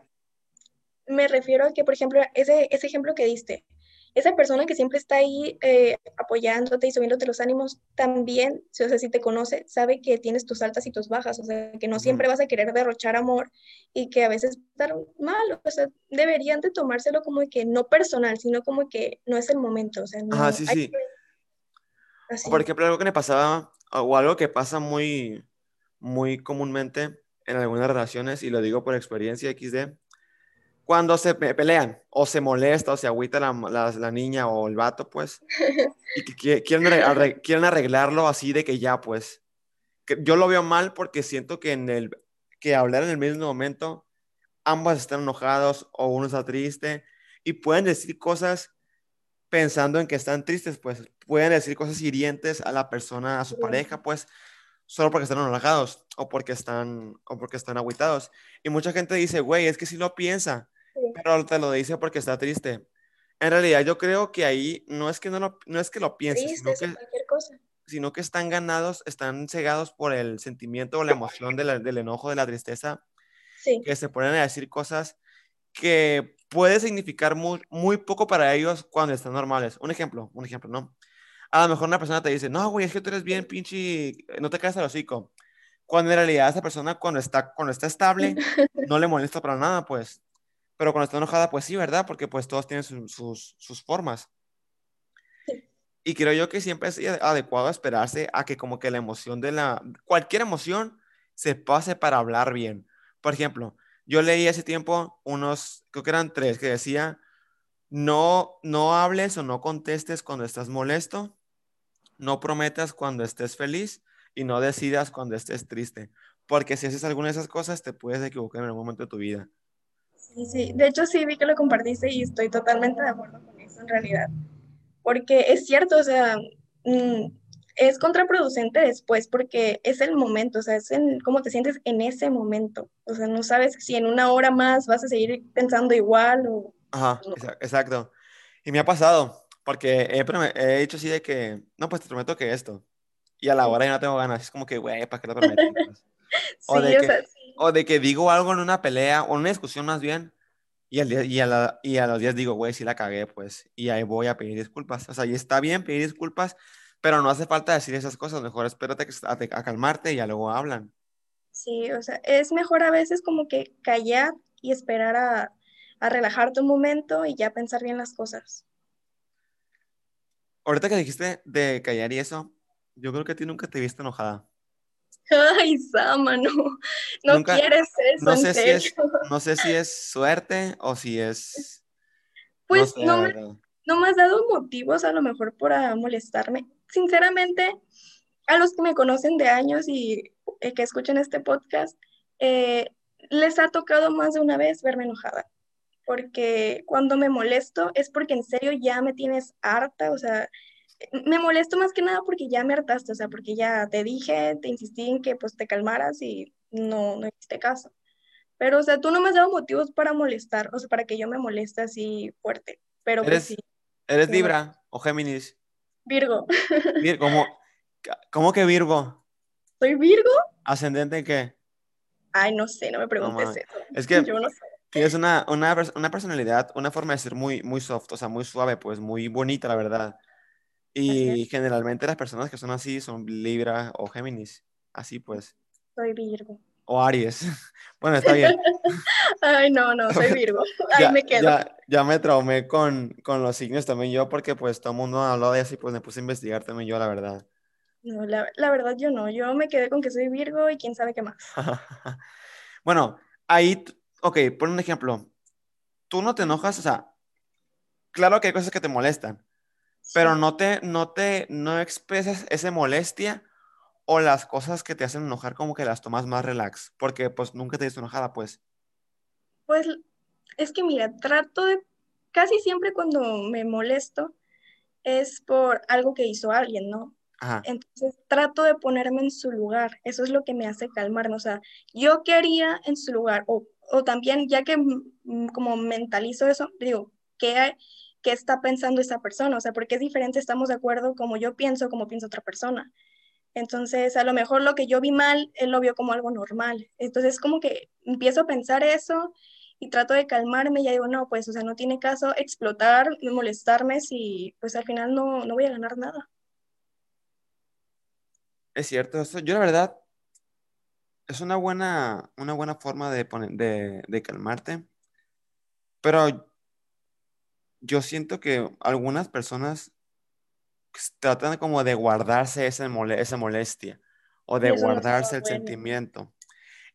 me refiero a que, por ejemplo, ese, ese ejemplo que diste, esa persona que siempre está ahí eh, apoyándote y subiéndote los ánimos, también, si- o sea, si te conoce, sabe que tienes tus altas y tus bajas, o sea, que no siempre vas a querer derrochar amor y que a veces estar mal, o sea, deberían de tomárselo como que no personal, sino como que no es el momento, o sea, Ajá, no sí, hay sí. que por ejemplo, algo que me pasaba, o algo que pasa muy, muy comúnmente en algunas relaciones, y lo digo por experiencia XD, cuando se pe- pelean, o se molesta, o se agüita la, la- la niña o el vato, pues, *laughs* y que qui- quieren, quieren arreglarlo así de que ya, pues. que yo lo veo mal porque siento que en el que hablar en el mismo momento ambos están enojados o uno está triste y pueden decir cosas pensando en que están tristes, pues pueden decir cosas hirientes a la persona, a su pareja, pues solo porque están enojados o porque están o porque están aguitados. Y mucha gente dice, güey, es que sí lo piensa, pero te lo dice porque está triste. En realidad yo creo que ahí no es que no, lo, no es que lo piense, sino que, sino que están ganados, están cegados por el sentimiento o la emoción del enojo, de la tristeza, que se ponen a decir cosas que puede significar muy, muy poco para ellos cuando están normales. Un ejemplo, un ejemplo, ¿no? A lo mejor una persona te dice, no, güey, es que tú eres bien pinche, no te caes al hocico. Cuando en realidad esa persona cuando está, cuando está estable, *laughs* no le molesta para nada, pues. Pero cuando está enojada, pues sí, ¿verdad? Porque pues todos tienen sus, sus formas. Y creo yo que siempre es adecuado esperarse a que como que la emoción de la, cualquier emoción se pase para hablar bien. Por ejemplo, yo leí hace tiempo unos, creo que eran tres, que decía, no, no hables o no contestes cuando estás molesto, no prometas cuando estés feliz y no decidas cuando estés triste. Porque si haces alguna de esas cosas, te puedes equivocar en algún momento de tu vida. Sí, sí. De hecho, sí vi que lo compartiste y estoy totalmente de acuerdo con eso en realidad. Porque es cierto, o sea, mm, es contraproducente después porque es el momento, o sea, es en cómo te sientes en ese momento. O sea, no sabes si en una hora más vas a seguir pensando igual o... Ajá, exacto. Y me ha pasado, porque he, he, dicho así de que, no, pues te prometo que esto. Y a la hora ya no tengo ganas. Es como que, güey, ¿para qué lo prometo? *laughs* o, de que, o de que digo algo en una pelea o en una discusión más bien. Y, al día, y, a la, y a los días digo, güey, sí la cagué, pues. Y ahí voy a pedir disculpas. O sea, y está bien pedir disculpas, pero no hace falta decir esas cosas, mejor espérate a, a calmarte y ya luego hablan. Sí, o sea, es mejor a veces como que callar y esperar a, a relajarte un momento y ya pensar bien las cosas. Ahorita que dijiste de callar y eso, yo creo que a ti nunca te viste enojada. Ay, Sama, no, no quieres eso, no sé Si es, no sé si es suerte o si es... Pues no, me, no me has dado motivos a lo mejor para molestarme. Sinceramente, a los que me conocen de años y eh, que escuchan este podcast, eh, les ha tocado más de una vez verme enojada. Porque cuando me molesto es porque en serio ya me tienes harta, o sea, me molesto más que nada porque ya me hartaste, o sea, porque ya te dije, te insistí en que pues te calmaras y no, no hiciste caso. Pero, o sea, tú no me has dado motivos para molestar, o sea, para que yo me moleste así fuerte. Pero pues ¿Eres, sí. ¿Eres Libra o Géminis? Virgo. *laughs* ¿cómo, ¿Cómo que Virgo? ¿Soy Virgo? ¿Ascendente en qué? Ay, no sé, no me preguntes eso. Es que *laughs* Yo no sé. tienes una, una, una, personalidad, una forma de ser muy, muy soft, o sea, muy suave, pues muy bonita, la verdad. Y generalmente las personas que son así son Libra o Géminis. Así pues. Soy Virgo. O Aries. *laughs* Bueno, está bien. *laughs* Ay, no, no, soy *laughs* Virgo. Ahí me quedo. Ya, ya me traumé con, con, los signos también yo, porque pues todo el mundo habló de así, pues me puse a investigar también yo, la verdad. No, la, la verdad yo no. Yo me quedé con que soy Virgo y quién sabe qué más. bueno, ahí, ok, por un ejemplo. Tú no te enojas, o sea, claro que hay cosas que te molestan, pero no te, no te, no expresas esa molestia o las cosas que te hacen enojar como que las tomas más relax, porque pues nunca te dices enojada, pues. Pues es que mira, trato de, casi siempre cuando me molesto es por algo que hizo alguien, ¿no? Ajá. Entonces trato de ponerme en su lugar, eso es lo que me hace calmarme, o sea, yo qué haría en su lugar, o, o también ya que como mentalizo eso, digo, ¿qué, ¿qué está pensando esa persona? O sea, porque es diferente, estamos de acuerdo como yo pienso, como piensa otra persona. Entonces, a lo mejor lo que yo vi mal, él lo vio como algo normal. Entonces, como que empiezo a pensar eso y trato de calmarme y ya digo, no, pues, o sea, no tiene caso explotar, molestarme si, pues, al final no, no voy a ganar nada. Es cierto, yo la verdad, es una buena, una buena forma de, de, de calmarte, pero yo siento que algunas personas tratan como de guardarse esa, esa molestia o de guardarse el sentimiento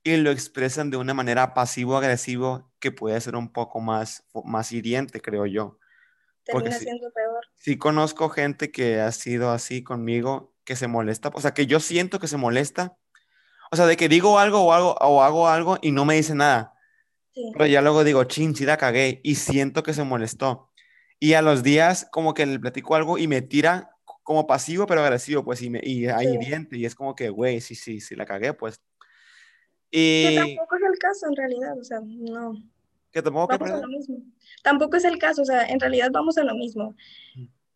y lo expresan de una manera pasivo-agresivo que puede ser un poco más, más hiriente, creo yo. Termina siendo peor. Sí conozco gente que ha sido así conmigo, que se molesta, o sea, que yo siento que se molesta O sea, de que digo algo o, algo o hago algo y no me dice nada. Sí. Pero ya luego digo, chin, sí la cagué y siento que se molestó. Y a los días como que le platico algo y me tira como pasivo pero agresivo, pues, y, me, y ahí Sí. diente. Y es como que, güey, sí, sí, sí la cagué, pues. Que Y tampoco es el caso en realidad, o sea, no. que tampoco, que, Vamos a lo perdón. mismo. Tampoco es el caso, o sea, en realidad vamos a lo mismo.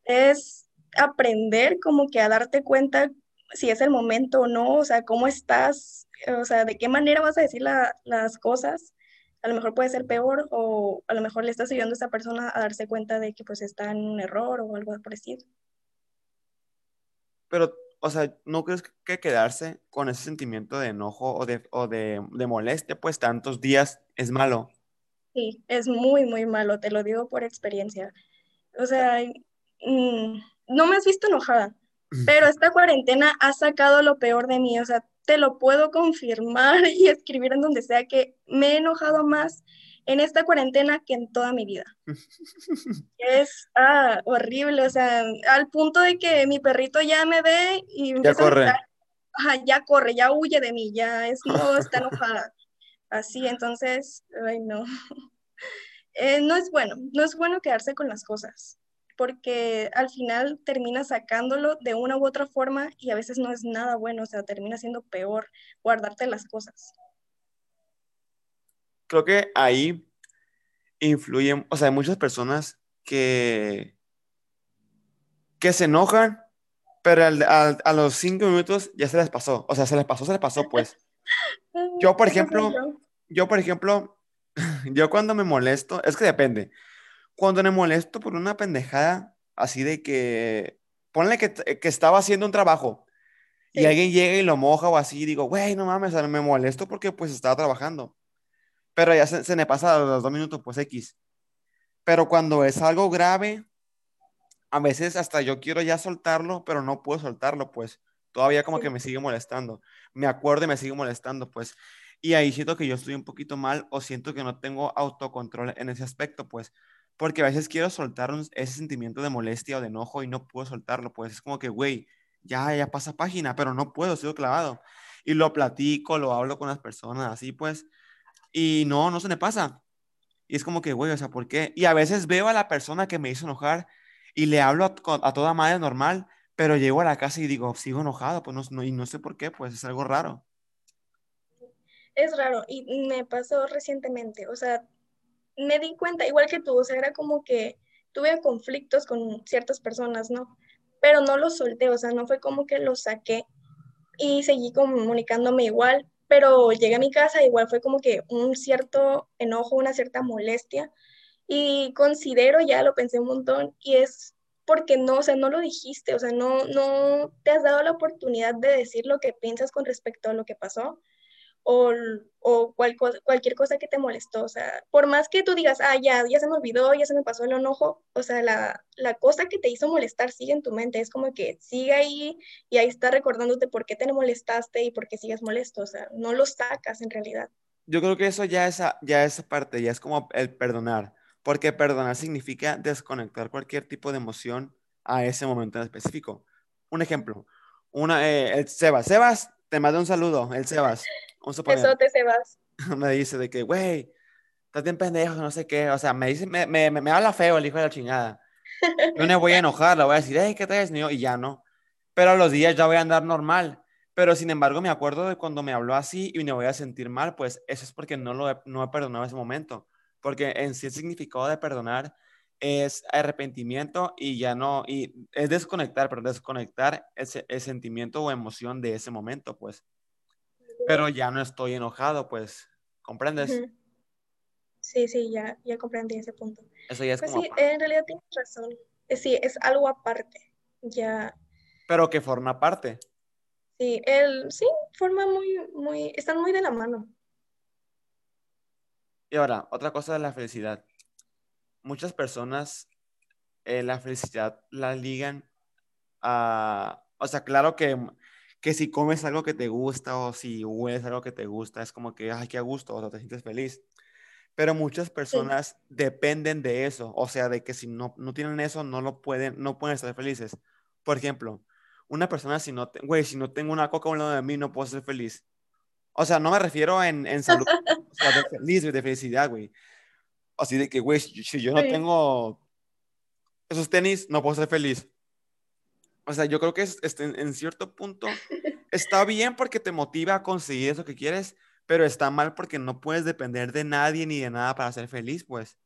Es aprender como que a darte cuenta si es el momento o no, o sea, cómo estás, o sea, de qué manera vas a decir la- las cosas. A lo mejor puede ser peor o a lo mejor le estás ayudando a esa persona a darse cuenta de que pues está en un error o algo parecido. Pero, o sea, ¿no crees que quedarse con ese sentimiento de enojo o de, o de, de molestia, pues, tantos días es malo? Sí, es muy, muy malo, te lo digo por experiencia. O sea, mm, no me has visto enojada, pero esta cuarentena ha sacado lo peor de mí. O sea, te lo puedo confirmar *laughs* y escribir en donde sea que me he enojado más en esta cuarentena que en toda mi vida. *laughs* Es ah, horrible, o sea, al punto de que mi perrito ya me ve y Ya empieza a corre. ajá, ya corre, ya huye de mí, ya es modo, *laughs* está enojada. Así, entonces, ay no. Eh, no es bueno, no es bueno quedarse con las cosas, porque al final termina sacándolo de una u otra forma y a veces no es nada bueno, o sea, termina siendo peor guardarte las cosas. Creo que ahí influyen, o sea, hay muchas personas que, que se enojan, pero al- al- a los cinco minutos ya se les pasó. O sea, se les pasó, se les pasó, pues. *laughs* Yo, por ejemplo, yo, por ejemplo, yo cuando me molesto, es que depende. Cuando me molesto por una pendejada, así de que, ponle que, que estaba haciendo un trabajo y Sí. alguien llega y lo moja o así, digo, güey, no mames, me molesto porque pues estaba trabajando. Pero ya se, se me pasa a los dos minutos, pues X. Pero cuando es algo grave, a veces hasta yo quiero ya soltarlo, pero no puedo soltarlo, pues todavía como que me sigue molestando. Me acuerdo y me sigue molestando, pues. Y ahí siento que yo estoy un poquito mal o siento que no tengo autocontrol en ese aspecto, pues. Porque a veces quiero soltar un- ese sentimiento de molestia o de enojo y no puedo soltarlo, pues. Es como que, güey, ya, ya pasa página, pero no puedo, sigo clavado. Y lo platico, lo hablo con las personas, así pues. Y no, no se me pasa. Y es como que, güey, o sea, ¿por qué? Y a veces veo a la persona que me hizo enojar y le hablo a, a toda madre normal, pero llego a la casa y digo, sigo enojado, pues no, no, y no sé por qué, pues es algo raro. Es raro y me pasó recientemente, o sea, me di cuenta, igual que tú, o sea, era como que tuve conflictos con ciertas personas, ¿no? Pero no los solté, o sea, no fue como que los saqué y seguí comunicándome igual, pero llegué a mi casa, igual fue como que un cierto enojo, una cierta molestia y considero, ya lo pensé un montón, y es porque no, o sea, no lo dijiste, o sea, no, no te has dado la oportunidad de decir lo que piensas con respecto a lo que pasó o, o cual, cualquier cosa que te molestó. O sea, por más que tú digas, ah, ya, ya se me olvidó, ya se me pasó el enojo, o sea, la, la cosa que te hizo molestar sigue en tu mente. Es como que sigue ahí y ahí está recordándote por qué te molestaste y por qué sigues molesto. O sea, no lo sacas en realidad. Yo creo que eso ya es, ya esa parte, ya es como el perdonar, porque perdonar significa desconectar cualquier tipo de emoción a ese momento en específico. Un ejemplo, una, eh, el Sebas, Sebas, te mando un saludo, el Sebas, vamos a poner, Besote, Sebas. *laughs* me dice de que, güey, estás bien pendejo, no sé qué, o sea, me dice, me, me, me habla feo el hijo de la chingada. Yo no me voy a *laughs* enojar, le voy a decir, hey, ¿qué traes, niño? Y ya no. Pero a los días ya voy a andar normal. Pero sin embargo, me acuerdo de cuando me habló así y me voy a sentir mal, pues eso es porque no lo he, no he perdonado ese momento. Porque en sí el significado de perdonar es arrepentimiento y ya no, y es desconectar, pero desconectar ese, ese sentimiento o emoción de ese momento, pues. Pero ya no estoy enojado, pues, ¿comprendes? Uh -huh. Sí, sí, ya, ya comprendí ese punto. Eso ya es pues como sí, en realidad tienes razón. Sí, es algo aparte. Ya. Pero que forma parte. Sí, el, sí, forma muy, muy, están muy de la mano. Y ahora, otra cosa de la felicidad. Muchas personas eh, la felicidad la ligan a, o sea, claro que, que si comes algo que te gusta o si hueles algo que te gusta, es como que, ay, qué gusto, o sea, te sientes feliz. Pero muchas personas sí. dependen de eso, o sea, de que si no, no tienen eso, no lo pueden, no pueden estar felices. Por ejemplo, una persona si no, güey, si no tengo una coca a un lado de mí, no puedo ser feliz. O sea, no me refiero en, en salud, *laughs* o sea, de feliz, de felicidad, güey. Así de que, güey, si yo no tengo esos tenis, no puedo ser feliz. O sea, yo creo que es, este, en, cierto punto está bien porque te motiva a conseguir eso que quieres, pero está mal porque no puedes depender de nadie ni de nada para ser feliz, pues.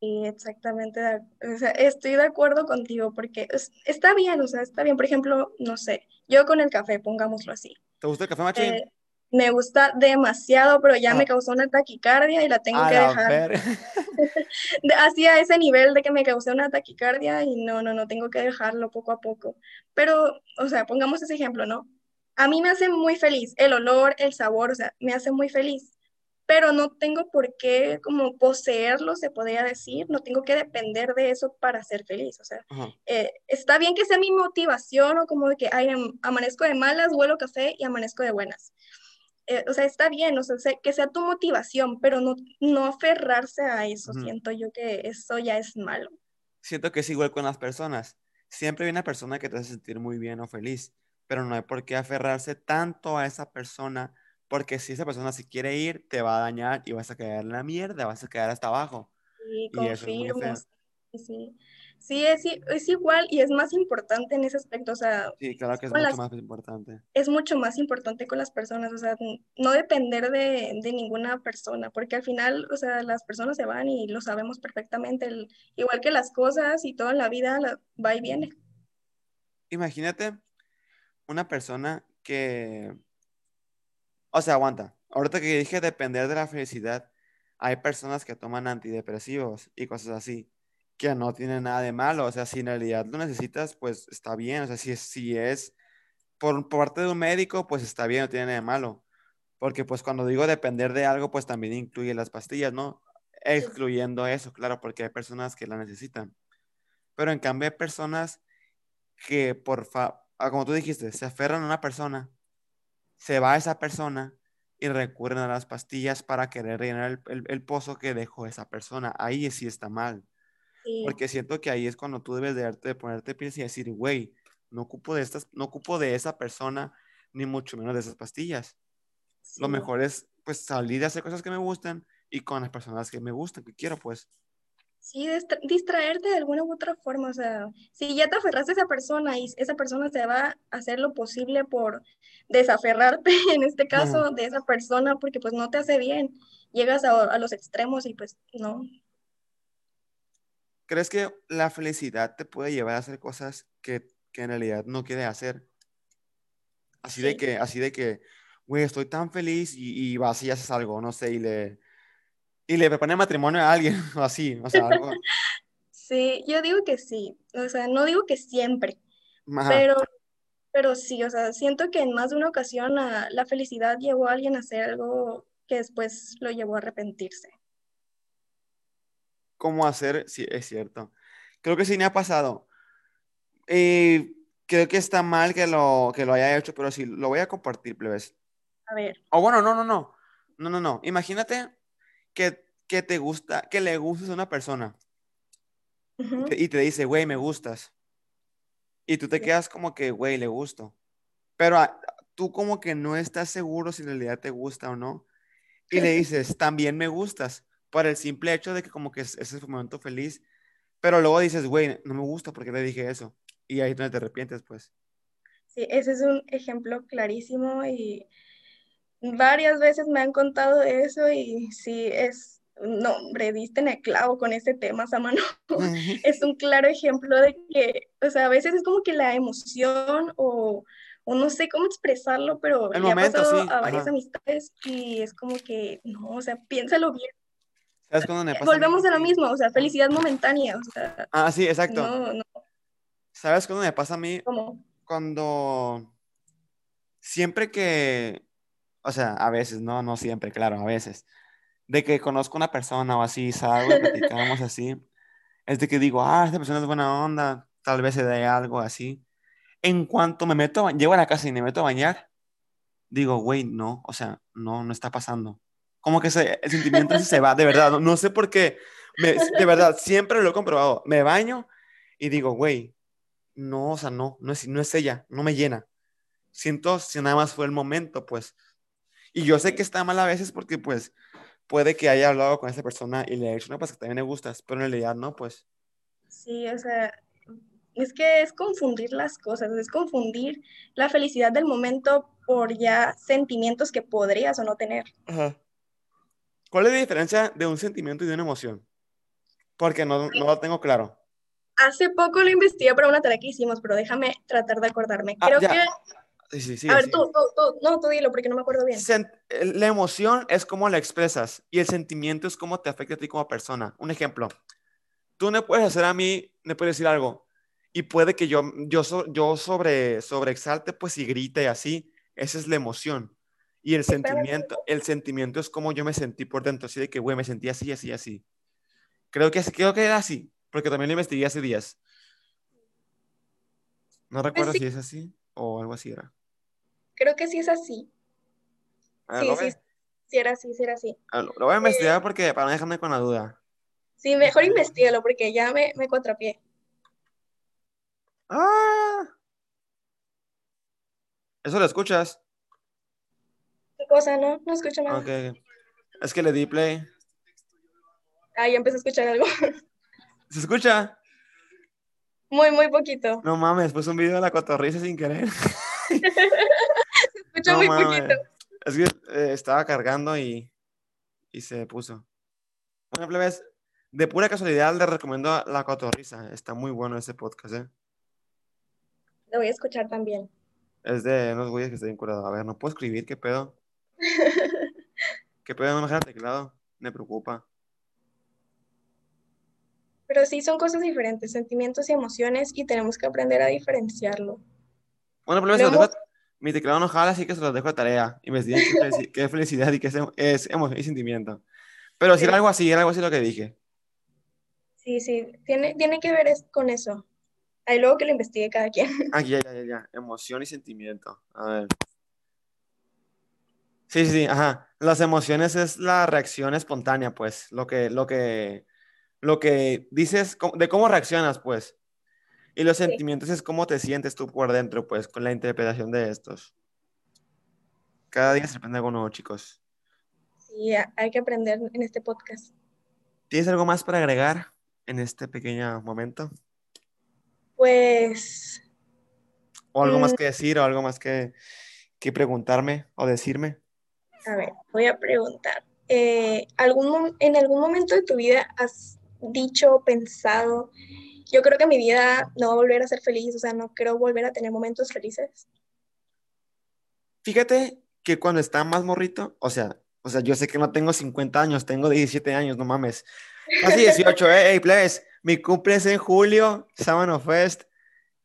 Sí, exactamente. O sea, estoy de acuerdo contigo porque está bien, o sea, está bien. Por ejemplo, no sé, yo con el café, pongámoslo así. ¿Te gusta el café machín? Eh, me gusta demasiado, pero ya me ah. causó una taquicardia y la tengo que dejar. *laughs* *laughs* Así a ese nivel de que me causó una taquicardia y no, no, no, tengo que dejarlo poco a poco. Pero, o sea, pongamos ese ejemplo, ¿no? A mí me hace muy feliz el olor, el sabor, o sea, me hace muy feliz, pero no tengo por qué como poseerlo, se podría decir, no tengo que depender de eso para ser feliz, o sea, eh, está bien que sea mi motivación o como de que ay, amanezco de malas, huelo café y amanezco de buenas eh, o sea, está bien, o sea, que sea tu motivación, pero no, no aferrarse a eso. Siento yo que eso ya es malo. Siento que es igual con las personas. Siempre hay una persona que te hace sentir muy bien o feliz, pero no hay por qué aferrarse tanto a esa persona, porque si esa persona si quiere ir, te va a dañar y vas a quedar en la mierda, vas a quedar hasta abajo. Sí, y eso es muy feo. Sí. Sí, es, es igual y es más importante en ese aspecto, o sea... Sí, claro que es mucho más importante. Es mucho más importante con las personas, o sea, no depender de, de, ninguna persona, porque al final, o sea, las personas se van y lo sabemos perfectamente, igual que las cosas y todo en la vida va y viene. Imagínate una persona que... O sea, aguanta. Ahorita que dije depender de la felicidad, hay personas que toman antidepresivos y cosas así que no tiene nada de malo, o sea, si en realidad lo necesitas, pues está bien, o sea, si es, si es por, parte de un médico, pues está bien, no tiene nada de malo, porque pues cuando digo depender de algo, pues también incluye las pastillas, ¿no? Excluyendo eso, claro, porque hay personas que la necesitan, pero en cambio hay personas que por, fa ah, como tú dijiste, se aferran a una persona, se va a esa persona y recurren a las pastillas para querer rellenar el, el pozo que dejó esa persona. Ahí sí está mal. Porque siento que ahí es cuando tú debes de, de ponerte pies y decir, güey, no ocupo de estas, no ocupo de esa persona, ni mucho menos de esas pastillas. Lo mejor es pues salir a hacer cosas que me gustan y con las personas que me gustan, que quiero, pues. Sí, distraerte de alguna u otra forma, o sea, si ya te aferraste a esa persona y esa persona se va a hacer lo posible por desaferrarte, *laughs* en este caso, de esa persona, porque pues no te hace bien, llegas a, a los extremos y pues no, ¿Crees que la felicidad te puede llevar a hacer cosas que, que en realidad no quieres hacer? Así de que, así de que, güey, estoy tan feliz y, y vas y haces algo, no sé, y le, y le propone matrimonio a alguien, *laughs* o así, o sea, algo. Sí, yo digo que sí, o sea, no digo que siempre, pero, pero sí, o sea, siento que en más de una ocasión la, la felicidad llevó a alguien a hacer algo que después lo llevó a arrepentirse cómo hacer, sí, es cierto. Creo que sí me ha pasado. Y creo que está mal que lo, que lo haya hecho, pero sí, lo voy a compartir, plebes. A ver. O bueno, no, no, no. No, no, no. Imagínate que, que te gusta, que le gustes a una persona. y, te, dice, güey, me gustas. Y tú te quedas como que, güey, le gusto. Pero tú como que no estás seguro si en realidad te gusta o no. Y le dices, también me gustas por el simple hecho de que como que ese es un momento feliz, pero luego dices, güey, no me gusta porque le dije eso, y ahí te arrepientes, pues. Sí, ese es un ejemplo clarísimo y varias veces me han contado eso y sí, es, no, hombre, diste en el clavo con ese tema, Samano. *laughs* *laughs* es un claro ejemplo de que, o sea, a veces es como que la emoción o, o no sé cómo expresarlo, pero el momento, ha pasado a varias amistades y es como que, no, o sea, piénsalo bien, ¿Sabes cuándo me pasa? Volvemos a lo mismo, o sea, felicidad momentánea. O sea, ah, sí, exacto. ¿Sabes cuándo me pasa a mí? ¿Cómo? Cuando siempre que, o sea, a veces, no, no siempre, claro, a veces, de que conozco una persona o así, salgo y platicamos así, es de que digo, ah, esta persona es buena onda, tal vez se dé algo así. En cuanto me meto, llego a la casa y me meto a bañar, digo, güey, no, o sea, no, no está pasando como que el sentimiento se va, de verdad, no, sé por qué, de verdad, siempre lo he comprobado, me baño y digo, güey, no, o sea, no, no es, no es ella, no me llena. Siento si nada más fue el momento, pues, Y yo sé que está mal a veces porque pues puede que haya hablado con esa persona y le haya dicho, no, pues que también me gustas, pero en realidad no, pues. Sí, o sea, es que es confundir las cosas, es confundir la felicidad del momento por ya sentimientos que podrías o no tener. Ajá. ¿Cuál es la diferencia de un sentimiento y de una emoción? Porque no, no lo tengo claro. Hace poco lo investigué para una tarea que hicimos, pero déjame tratar de acordarme. Ah, Creo ya. que... Sí, sí, sí. a ver, tú, tú, tú, no, tú dilo porque no me acuerdo bien. Sen- La emoción es cómo la expresas y el sentimiento es cómo te afecta a ti como persona. Un ejemplo, tú me puedes hacer a mí, me puedes decir algo y puede que yo, yo, so- yo sobre, sobreexalte pues y grite y así. Esa es la emoción. Y el sentimiento, el sentimiento es como yo me sentí por dentro, así de que, güey, me sentí así, así, así. Creo que, creo que era así, porque también lo investigué hace días. No recuerdo sí. si es así o algo así era. Creo que sí es así. Ver, Sí, lo, sí, voy- sí era así, sí era así. a ver, lo- lo voy a investigar porque para no dejarme con la duda. Sí, mejor investigalo porque ya me, me contrapié. ¡Ah! ¿Eso lo escuchas? ¿Qué cosa? No, no escucho nada. Ok. Es que le di play. Ah, ya empecé a escuchar algo. *laughs* ¿Se escucha? Muy, muy poquito. No mames, puse un video de la cotorriza sin querer. *laughs* *laughs* Escucho No muy mames. poquito. Es que eh, estaba cargando y, y se puso. Bueno, plebes, de pura casualidad les recomiendo La Cotorriza. Está muy bueno ese podcast, ¿eh? Lo voy a escuchar también. Es de unos güeyes que están bien curados. A ver, no puedo escribir, ¿qué pedo? *laughs* ¿Qué pedo? No me deja el teclado. Me preocupa. Pero sí son cosas diferentes, sentimientos y emociones, y tenemos que aprender a diferenciarlo. Bueno, Lo se dejo- mi teclado no jala, así que se los dejo de tarea. Investiguen qué, felici- qué felicidad y qué es, em- es emoción y sentimiento. Pero si Sí. era algo así, era algo así lo que dije. Sí, sí, tiene, tiene que ver es- con eso. Ahí luego que lo investigue cada quien. Aquí, ya, ya, ya, ya. Emoción y sentimiento. A ver. Sí, sí, ajá. Las emociones es la reacción espontánea, pues. Lo que, lo que, lo que dices, de cómo reaccionas, pues. Y los Sí. sentimientos es cómo te sientes tú por dentro, pues, con la interpretación de estos. Cada día se aprende algo nuevo, chicos. Sí, hay que aprender en este podcast. ¿Tienes algo más para agregar en este pequeño momento? Pues, ¿O algo más Mm. que decir o algo más que, que preguntarme o decirme? A ver, voy a preguntar. Eh, ¿algún, ¿En algún momento de tu vida has dicho pensado, yo creo que mi vida no va a volver a ser feliz, o sea, no quiero volver a tener momentos felices? Fíjate que cuando estaba más morrito, o sea, o sea, yo sé que no tengo 50 años, tengo 17 años, no mames. Casi 18, eh, hey, plebes, mi cumple es en julio, Sábano Fest.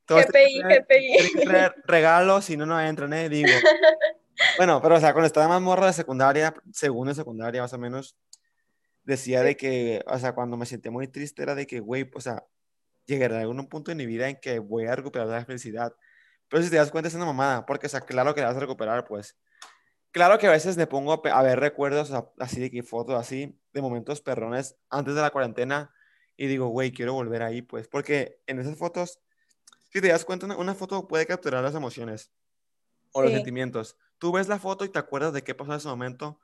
Todos GPI, traer- GPI. regalos, si no, no entran, eh, digo. *laughs* Bueno, pero o sea, cuando estaba más morro de secundaria, segundo de secundaria más o menos, decía de que, o sea, cuando me sentía muy triste era de que, güey, o sea, llegará a algún punto en mi vida en que voy a recuperar la felicidad. Pero si te das cuenta es una mamada, porque, o sea, claro que la vas a recuperar, pues. Claro que a veces me pongo a ver recuerdos así de que fotos así de momentos perrones antes de la cuarentena y digo, güey, quiero volver ahí, pues, porque en esas fotos, si te das cuenta, una, foto puede capturar las emociones o los Sí. sentimientos. Tú ves la foto y te acuerdas de qué pasó en ese momento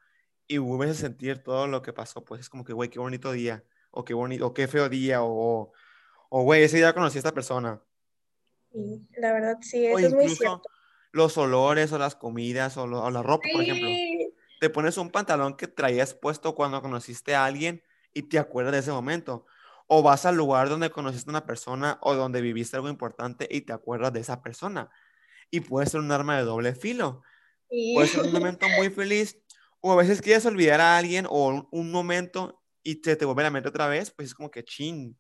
y vuelves a sentir todo lo que pasó, pues es como que, güey, qué bonito día, o qué bonito, o qué feo día, o, o güey, ese día conocí a esta persona. Sí, la verdad, sí, O eso es muy cierto. los olores, o las comidas, o, lo- o la ropa, por ejemplo. Te pones un pantalón que traías puesto cuando conociste a alguien y te acuerdas de ese momento. O vas al lugar donde conociste a una persona o donde viviste algo importante y te acuerdas de esa persona. Y puede ser un arma de doble filo. Sí. Puede ser un momento muy feliz. O a veces quieres olvidar a alguien o un, momento y te, te vuelve a la mente otra vez, pues es como que chin.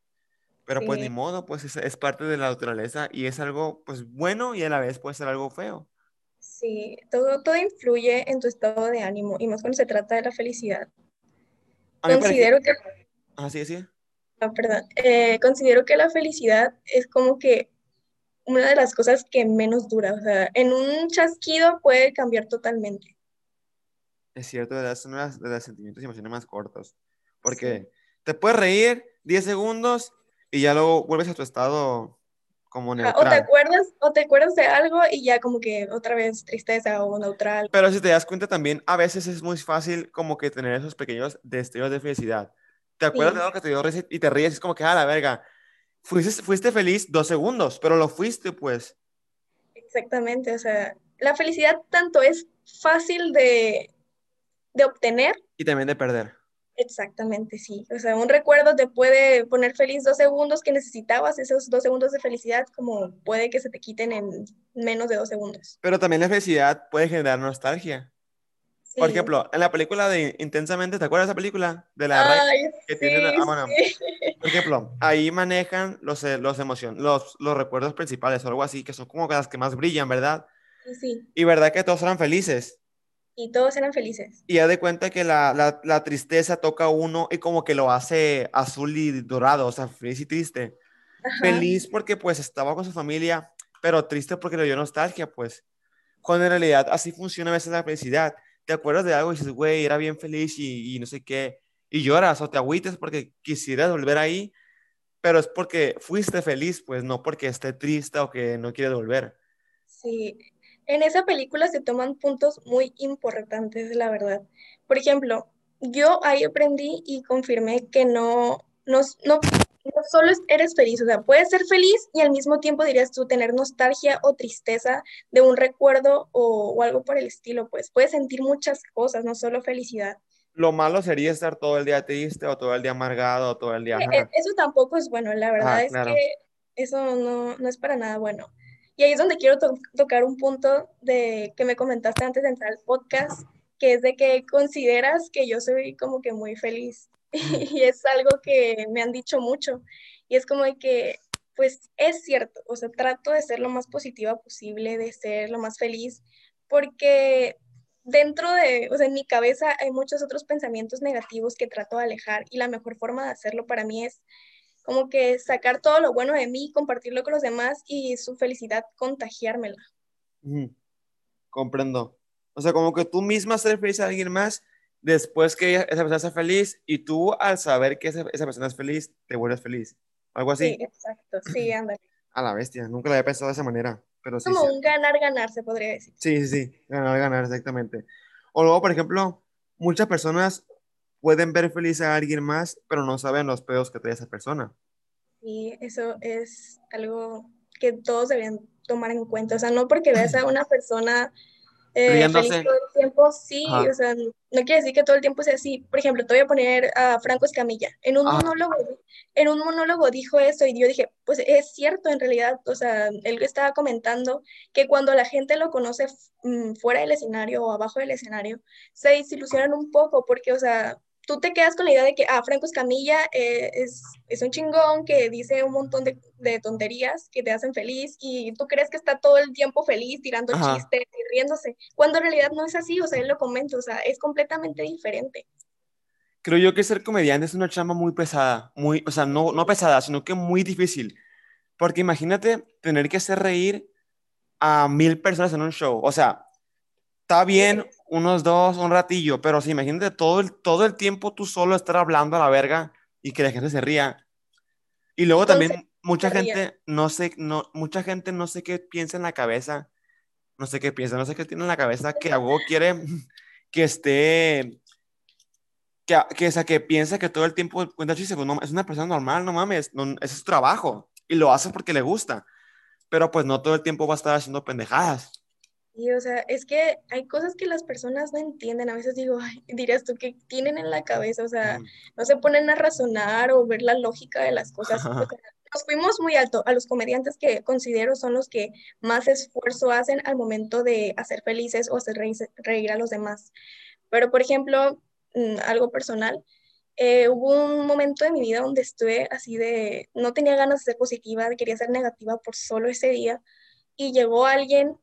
Pero pues ni modo, pues es, es parte de la naturaleza y es algo pues bueno y a la vez puede ser algo feo. Sí, todo, todo influye en tu estado de ánimo y más cuando se trata de la felicidad. Considero que, Ah, sí, sí. ah, perdón, eh, considero que la felicidad es como que una de las cosas que menos dura. O sea, en un chasquido puede cambiar totalmente. Es cierto, son una de los sentimientos y emociones más cortos. Porque te puedes reír 10 segundos y ya luego vuelves a tu estado como Ah, neutral. O te acuerdas, o te acuerdas de algo y ya como que otra vez tristeza o neutral. Pero si te das cuenta también, a veces es muy fácil como que tener esos pequeños destellos de felicidad. ¿Te acuerdas Sí. de algo que te dio risa y te ríes? Es como que, a la verga, fuiste, fuiste feliz dos segundos, pero lo fuiste, pues. Exactamente, o sea, la felicidad tanto es fácil de, de obtener, Y también de perder. exactamente, sí. O sea, un recuerdo te puede poner feliz dos segundos que necesitabas, esos dos segundos de felicidad, como puede que se te quiten en menos de dos segundos. Pero también la felicidad puede generar nostalgia. Por ejemplo, en la película de Intensamente, ¿te acuerdas de esa película? De la Ay, que sí, tienen. Ah, bueno, sí. por ejemplo, ahí manejan los, eh, los, emocion los, los recuerdos principales o algo así, que son como las que más brillan, ¿verdad? Sí. Y verdad que todos eran felices. Y todos eran felices. Y ya de cuenta que la, la, la tristeza toca a uno y como que lo hace azul y dorado, o sea, feliz y triste. Ajá. Feliz porque pues estaba con su familia, pero triste porque le dio nostalgia, pues. Cuando en realidad así funciona a veces la felicidad. Te acuerdas de algo y dices, güey, era bien feliz y, y no sé qué, y lloras o te agüites porque quisieras volver ahí, pero es porque fuiste feliz, pues no porque esté triste o que no quieres volver. Sí, en esa película se toman puntos muy importantes, la verdad. Por ejemplo, yo ahí aprendí y confirmé que no, no, no, no solo es- eres feliz, o sea, puedes ser feliz y al mismo tiempo dirías tú tener nostalgia o tristeza de un recuerdo o, o algo por el estilo, pues puedes sentir muchas cosas, no solo felicidad. Lo malo sería estar todo el día triste o todo el día amargado o todo el día... E- ajá. Eso tampoco es bueno, la verdad Ajá, es claro. que eso no, no es para nada bueno. Y ahí es donde quiero to- tocar un punto de que me comentaste antes de entrar al podcast, que es de que consideras que yo soy como que muy feliz. *laughs* Y es algo que me han dicho mucho. Y es como de que, pues es cierto, o sea, trato de ser lo más positiva posible, de ser lo más feliz, porque dentro de, o sea, en mi cabeza hay muchos otros pensamientos negativos que trato de alejar y la mejor forma de hacerlo para mí es como que sacar todo lo bueno de mí, compartirlo con los demás y su felicidad contagiármela. Ujú. Comprendo. O sea, como que tú misma ser feliz a alguien más después que esa persona sea feliz y tú al saber que esa, esa persona es feliz, te vuelves feliz. Algo Sí, así. exacto, sí, *clears throat* ándale. A la bestia. Nunca lo había pensado de esa manera. Pero sí, Como sí. un ganar-ganar, se podría decir. Sí, sí, sí. Ganar, ganar, exactamente. O luego, por ejemplo, muchas personas pueden ver feliz a alguien más, pero no saben los pedos que trae esa persona. Y eso es algo que todos deberían tomar en cuenta. O sea, no porque veas a una persona eh, Riéndose. feliz todo el tiempo, sí, Ajá. o sea, no quiere decir que todo el tiempo sea así. Por ejemplo, te voy a poner a Franco Escamilla. En un Ajá. monólogo, en un monólogo dijo eso y yo dije, pues es cierto en realidad, o sea, él estaba comentando que cuando la gente lo conoce mm, fuera del escenario o abajo del escenario, se desilusionan un poco porque, o sea, tú te quedas con la idea de que, ah, Franco Escamilla eh, es, es un chingón que dice un montón de, de tonterías que te hacen feliz y tú crees que está todo el tiempo feliz, tirando Ajá. chistes y riéndose, cuando en realidad no es así, o sea, él lo comenta, o sea, es completamente diferente. Creo yo que ser comediante es una chamba muy pesada, muy, o sea, no, no pesada, sino que muy difícil. Porque imagínate tener que hacer reír a mil personas en un show. O sea, está bien unos dos, un ratillo, pero si imagínate todo el, todo el tiempo tú solo estar hablando a la verga y que la gente se ría. Y luego Entonces, también mucha gente no sé, no, mucha gente no sé qué piensa en la cabeza, no sé qué piensa, no sé qué tiene en la cabeza que algo quiere *laughs* que esté, que, que, o sea, que piensa que todo el tiempo cuenta chistes, pues no, es una persona normal, no mames, no, ese es su trabajo y lo hace porque le gusta, pero pues no todo el tiempo va a estar haciendo pendejadas. Y, o sea, es que hay cosas que las personas no entienden. A veces digo, ay, dirías tú que tienen en la cabeza, o sea, Mm. no se ponen a razonar o ver la lógica de las cosas. Nos fuimos muy alto a los comediantes que considero son los que más esfuerzo hacen al momento de hacer felices o hacer reír, reír a los demás. Pero, por ejemplo, mm, algo personal, eh, hubo un momento de mi vida donde estuve así de, no tenía ganas de ser positiva, quería ser negativa por solo ese día. Y llegó alguien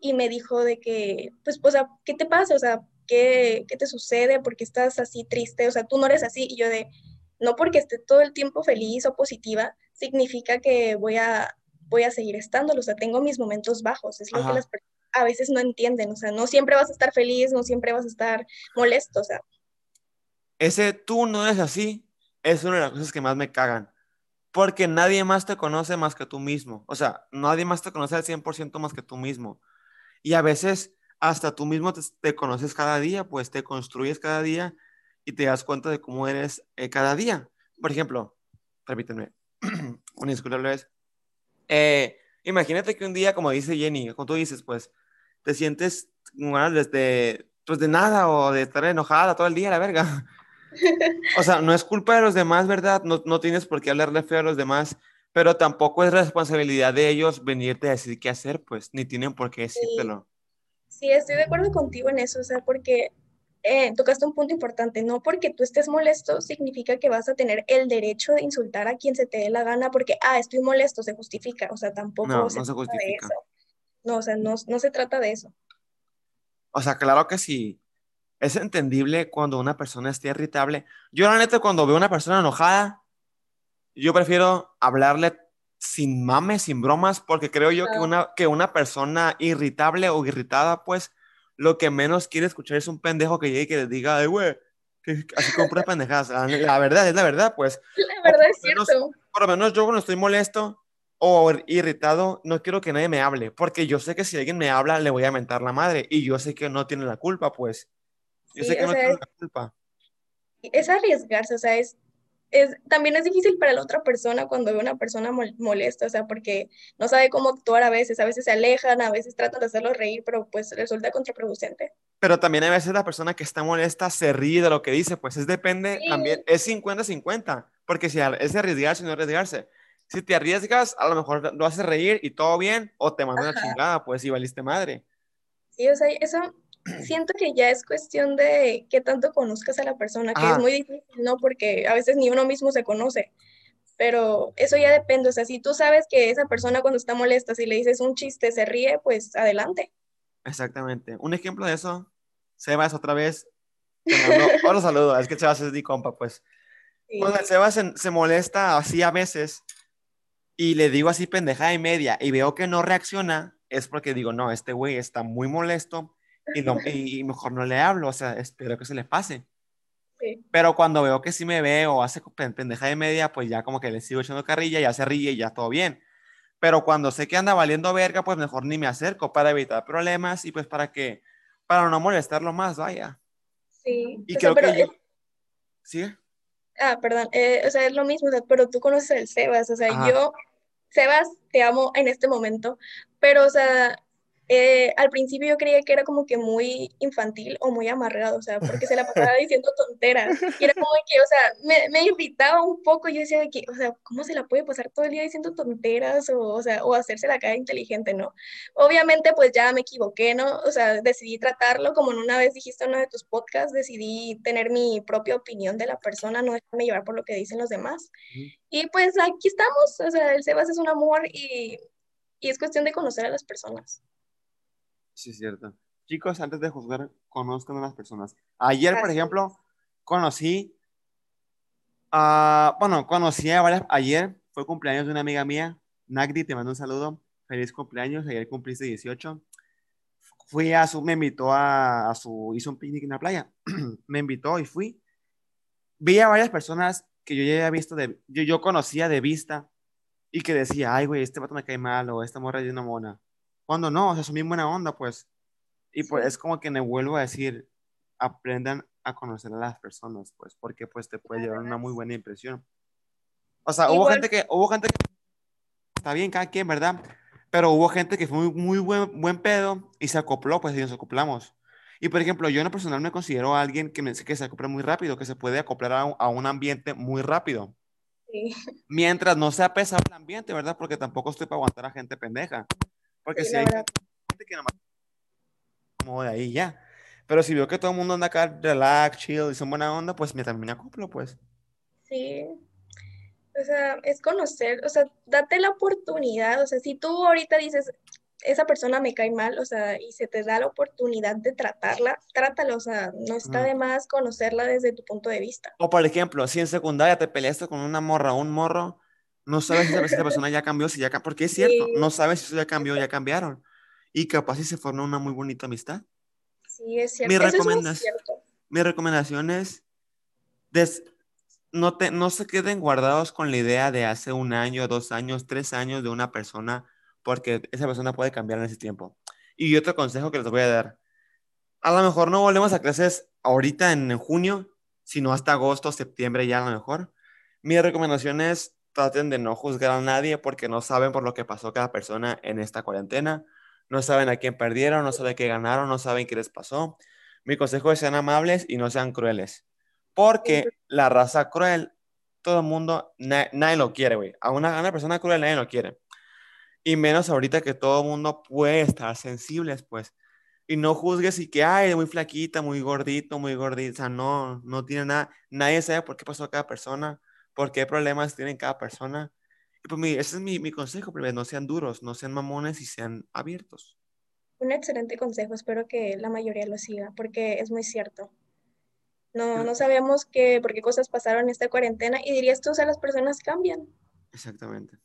y me dijo de que, pues, o sea, ¿qué te pasa? O sea, ¿qué, qué te sucede? ¿Por qué estás así triste? O sea, tú no eres así. Y yo de, no porque esté todo el tiempo feliz o positiva, significa que voy a, voy a seguir estándolo. O sea, tengo mis momentos bajos. Es lo Ajá. que las personas a veces no entienden. O sea, no siempre vas a estar feliz, no siempre vas a estar molesto. O sea, Ese tú no eres así es una de las cosas que más me cagan. Porque nadie más te conoce más que tú mismo. O sea, nadie más te conoce al 100% más que tú mismo. Y a veces hasta tú mismo te, conoces cada día, pues te construyes cada día y te das cuenta de cómo eres eh, cada día. Por ejemplo, permítanme, *clears throat* una disculpa vez. Eh, imagínate que un día, como dice Jenny, como tú dices, pues te sientes bueno, desde, pues de nada o de estar enojada todo el día, la verga. *laughs* O sea, no es culpa de los demás, ¿verdad? No, no tienes por qué hablarle feo a los demás, pero tampoco es responsabilidad de ellos venirte a decir qué hacer, pues, ni tienen por qué decírtelo. Sí, estoy de acuerdo contigo en eso, o sea, porque eh, tocaste un punto importante, no porque tú estés molesto significa que vas a tener el derecho de insultar a quien se te dé la gana porque, ah, estoy molesto, se justifica, o sea, tampoco no, se, no se justifica. No, o sea, no, no se trata de eso. O sea, claro que sí es entendible cuando una persona esté irritable. Yo la neta cuando veo una persona enojada, yo prefiero hablarle sin mames, sin bromas, porque creo yo que, una, que una persona irritable o irritada, pues, lo que menos quiere escuchar es un pendejo que llegue y que le diga, ay, güey, que así con puras pendejadas. La, verdad, es la verdad, pues. La verdad es cierto. por lo menos yo cuando estoy molesto o irritado, no quiero que nadie me hable, porque yo sé que si alguien me habla, le voy a mentar la madre, y yo sé que no tiene la culpa, pues. Yo sé que no tiene la culpa. Es arriesgarse, o sea, es, es, también es difícil para la otra persona cuando ve una persona molesta, o sea, porque no sabe cómo actuar a veces, a veces se alejan, a veces tratan de hacerlo reír, pero pues resulta contraproducente. Pero también a veces la persona que está molesta se ríe de lo que dice, pues es depende, también es 50-50, porque si es arriesgarse o no arriesgarse. Si te arriesgas, a lo mejor lo haces reír y todo bien, o te manda una chingada, pues y valiste madre. Sí, o sea, eso siento que ya es cuestión de qué tanto conozcas a la persona, que es muy difícil, ¿no? Porque a veces ni uno mismo se conoce. Pero eso ya depende, o sea, si tú sabes que esa persona cuando está molesta, si le dices un chiste, se ríe, pues adelante. Exactamente. Un ejemplo de eso, Sebas otra vez. Hola, *laughs* saludo, es que Sebas es mi compa, pues. Cuando Sebas se, se molesta así a veces y le digo así pendejada y media y veo que no reacciona, es porque digo, no, este güey está muy molesto y, y, mejor no le hablo, o sea, espero que se le pase. Pero cuando veo que sí me ve o hace pendeja de media, pues ya como que le sigo echando carrilla, ya se ríe y ya todo bien. Pero cuando sé que anda valiendo verga, pues mejor ni me acerco para evitar problemas y pues para que, para no molestarlo más, vaya. Sí. Y creo que yo... ¿Sí? Ah, perdón, eh, o sea, es lo mismo, pero tú conoces al Sebas, o sea, yo, Sebas, te amo en este momento, pero, o sea, eh, al principio yo creía que era como que muy infantil o muy amargado, o sea, porque se la pasaba *laughs* diciendo tonteras. Y era como que, o sea, me, me, irritaba un poco. Yo decía que, o sea, ¿cómo se la puede pasar todo el día diciendo tonteras o, o sea, o hacerse la cara inteligente, no? Obviamente, pues ya me equivoqué, ¿no? O sea, decidí tratarlo como en una vez dijiste en uno de tus podcasts, decidí tener mi propia opinión de la persona, no dejarme llevar por lo que dicen los demás. Y pues aquí estamos, o sea, el Sebas es un amor y, y es cuestión de conocer a las personas. Sí, es cierto. Chicos, antes de juzgar, conozcan a las personas. Ayer, por ejemplo, conocí, a, bueno, conocí a varias, ayer fue cumpleaños de una amiga mía, Nagdi, te mando un saludo, feliz cumpleaños, ayer cumpliste 18. Fui a su, me invitó a, a su, hizo un picnic en la playa, *clears throat* me invitó y fui. Vi a varias personas que yo ya había visto, de, yo, yo conocía de vista y que decía, ay, güey, este vato me cae mal o esta morra es una mona cuando no, o sea, son bien buena onda, pues. Y pues es como que me vuelvo a decir, aprendan a conocer a las personas, pues, porque pues te puede llevar una muy buena impresión. O sea, hubo gente que, hubo gente que, está bien cada quien, ¿verdad? Pero hubo gente que fue muy, muy buen, buen pedo y se acopló, pues, y nos acoplamos. Y por ejemplo, yo en lo personal me considero alguien que, me, que se acopla muy rápido, que se puede acoplar a, a un ambiente muy rápido. Sí. Mientras no sea pesado el ambiente, ¿verdad? Porque tampoco estoy para aguantar a gente pendeja. Porque si hay gente que nada más como de ahí ya. Pero si veo que todo el mundo anda acá relax, chill y son buena onda, pues me también acoplo, pues. Sí. O sea, es conocer, o sea, date la oportunidad. O sea, si tú ahorita dices, esa persona me cae mal, o sea, y se te da la oportunidad de tratarla, trátala, o sea, no está de más conocerla desde tu punto de vista. O por ejemplo, si en secundaria te peleaste con una morra o un morro, no sabes si esa persona ya cambió, si ya porque es cierto, no sabes si eso ya cambió, ya cambiaron. Y capaz si se formó una muy bonita amistad. Sí, es cierto. Mi, recomendación, mi recomendación es, no, te, no se queden guardados con la idea de hace un año, dos años, tres años de una persona, porque esa persona puede cambiar en ese tiempo. Y otro consejo que les voy a dar. A lo mejor no volvemos a clases ahorita en, junio, sino hasta agosto, septiembre ya a lo mejor. Mi recomendación es traten de no juzgar a nadie porque no saben por lo que pasó cada persona en esta cuarentena. No saben a quién perdieron, no saben qué ganaron, no saben qué les pasó. Mi consejo es sean amables y no sean crueles. Porque la raza cruel, todo el mundo, nadie lo quiere, güey. A una, a una persona cruel nadie lo quiere. Y menos ahorita que todo el mundo puede estar sensibles, pues. Y no juzgues y que, ay, muy flaquita, muy gordito, muy gordita. O sea, no, no tiene nada. Nadie sabe por qué pasó cada persona, por qué problemas tiene cada persona. Y pues ese es mi, mi consejo, primero, no sean duros, no sean mamones y sean abiertos. Un excelente consejo, espero que la mayoría lo siga, porque es muy cierto. No, no sabemos qué, por qué cosas pasaron en esta cuarentena y dirías tú, o sea, las personas cambian. Exactamente.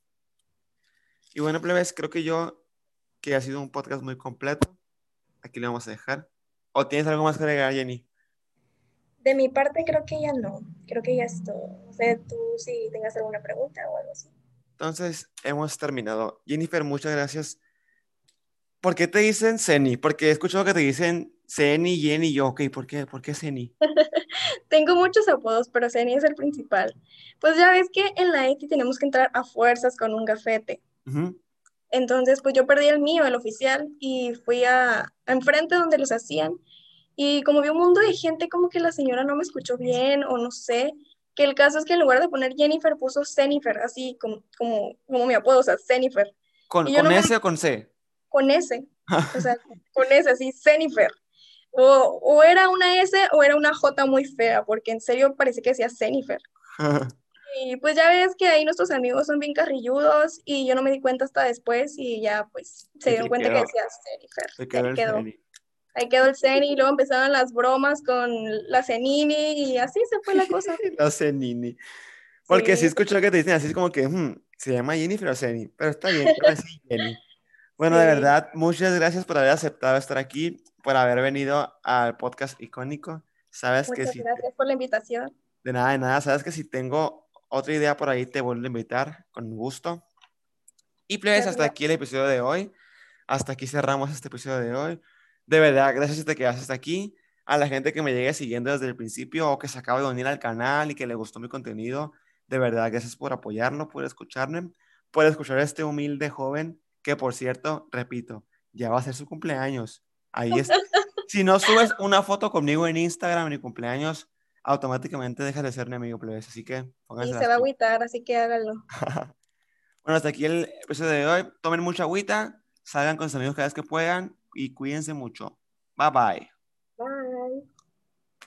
Y bueno, plebes, creo que yo, que ha sido un podcast muy completo, aquí le vamos a dejar. ¿O tienes algo más que agregar, Jenny? De mi parte, creo que ya no. Creo que ya es todo. No sé, tú si tengas alguna pregunta o algo así. Entonces, hemos terminado. Jennifer, muchas gracias. ¿Por qué te dicen Ceni? Porque he escuchado que te dicen Ceni, Jenny, yo, ok, ¿por qué, ¿por qué Ceni? *laughs* Tengo muchos apodos, pero Ceni es el principal. Pues ya ves que en la ETI tenemos que entrar a fuerzas con un gafete. Entonces, pues yo perdí el mío, el oficial, y fui a, enfrente donde los hacían. Y como vi un mundo de gente, como que la señora no me escuchó bien, o no sé, que el caso es que en lugar de poner Jennifer, puso Cenifer, así como, como, como mi apodo, o sea, Cenifer. ¿Con, ¿con S o con C? Con S, o sea, *laughs* con S, así, Cenifer. O, o, era una S o era una J muy fea, porque en serio parece que decía Cenifer. *laughs* Y pues ya ves que ahí nuestros amigos son bien carrilludos y yo no me di cuenta hasta después y ya pues se dieron cuenta que decía Cenifer. Ahí quedó. Ahí quedó el Ceni y luego empezaron las bromas con la Cenini y así se fue la cosa. *laughs* la Cenini. Porque si sí escucho que te dicen así es como que hmm, se llama Jennifer o Ceni, pero está bien, así *laughs* Jenny. Bueno, de verdad, muchas gracias por haber aceptado estar aquí, por haber venido al podcast icónico. Sabes que si gracias por la invitación. De nada, de nada. Sabes que si tengo otra idea por ahí te vuelvo a invitar con gusto. Y pues hasta aquí el episodio de hoy. Hasta aquí cerramos este episodio de hoy. De verdad, gracias que te quedaste hasta aquí. A la gente que me llegue siguiendo desde el principio o que se acaba de unir al canal y que le gustó mi contenido, de verdad, gracias por apoyarlo, por escucharme, por escuchar a este humilde joven que, por cierto, repito, ya va a ser su cumpleaños. Ahí es. *laughs* si no subes una foto conmigo en Instagram en mi cumpleaños, automáticamente dejas de ser mi amigo plebes. Así que pónganse. Y se va a agüitar, así que háganlo. *laughs* bueno, hasta aquí el episodio de hoy. Tomen mucha agüita, salgan con sus amigos cada vez que puedan y cuídense mucho. Bye bye.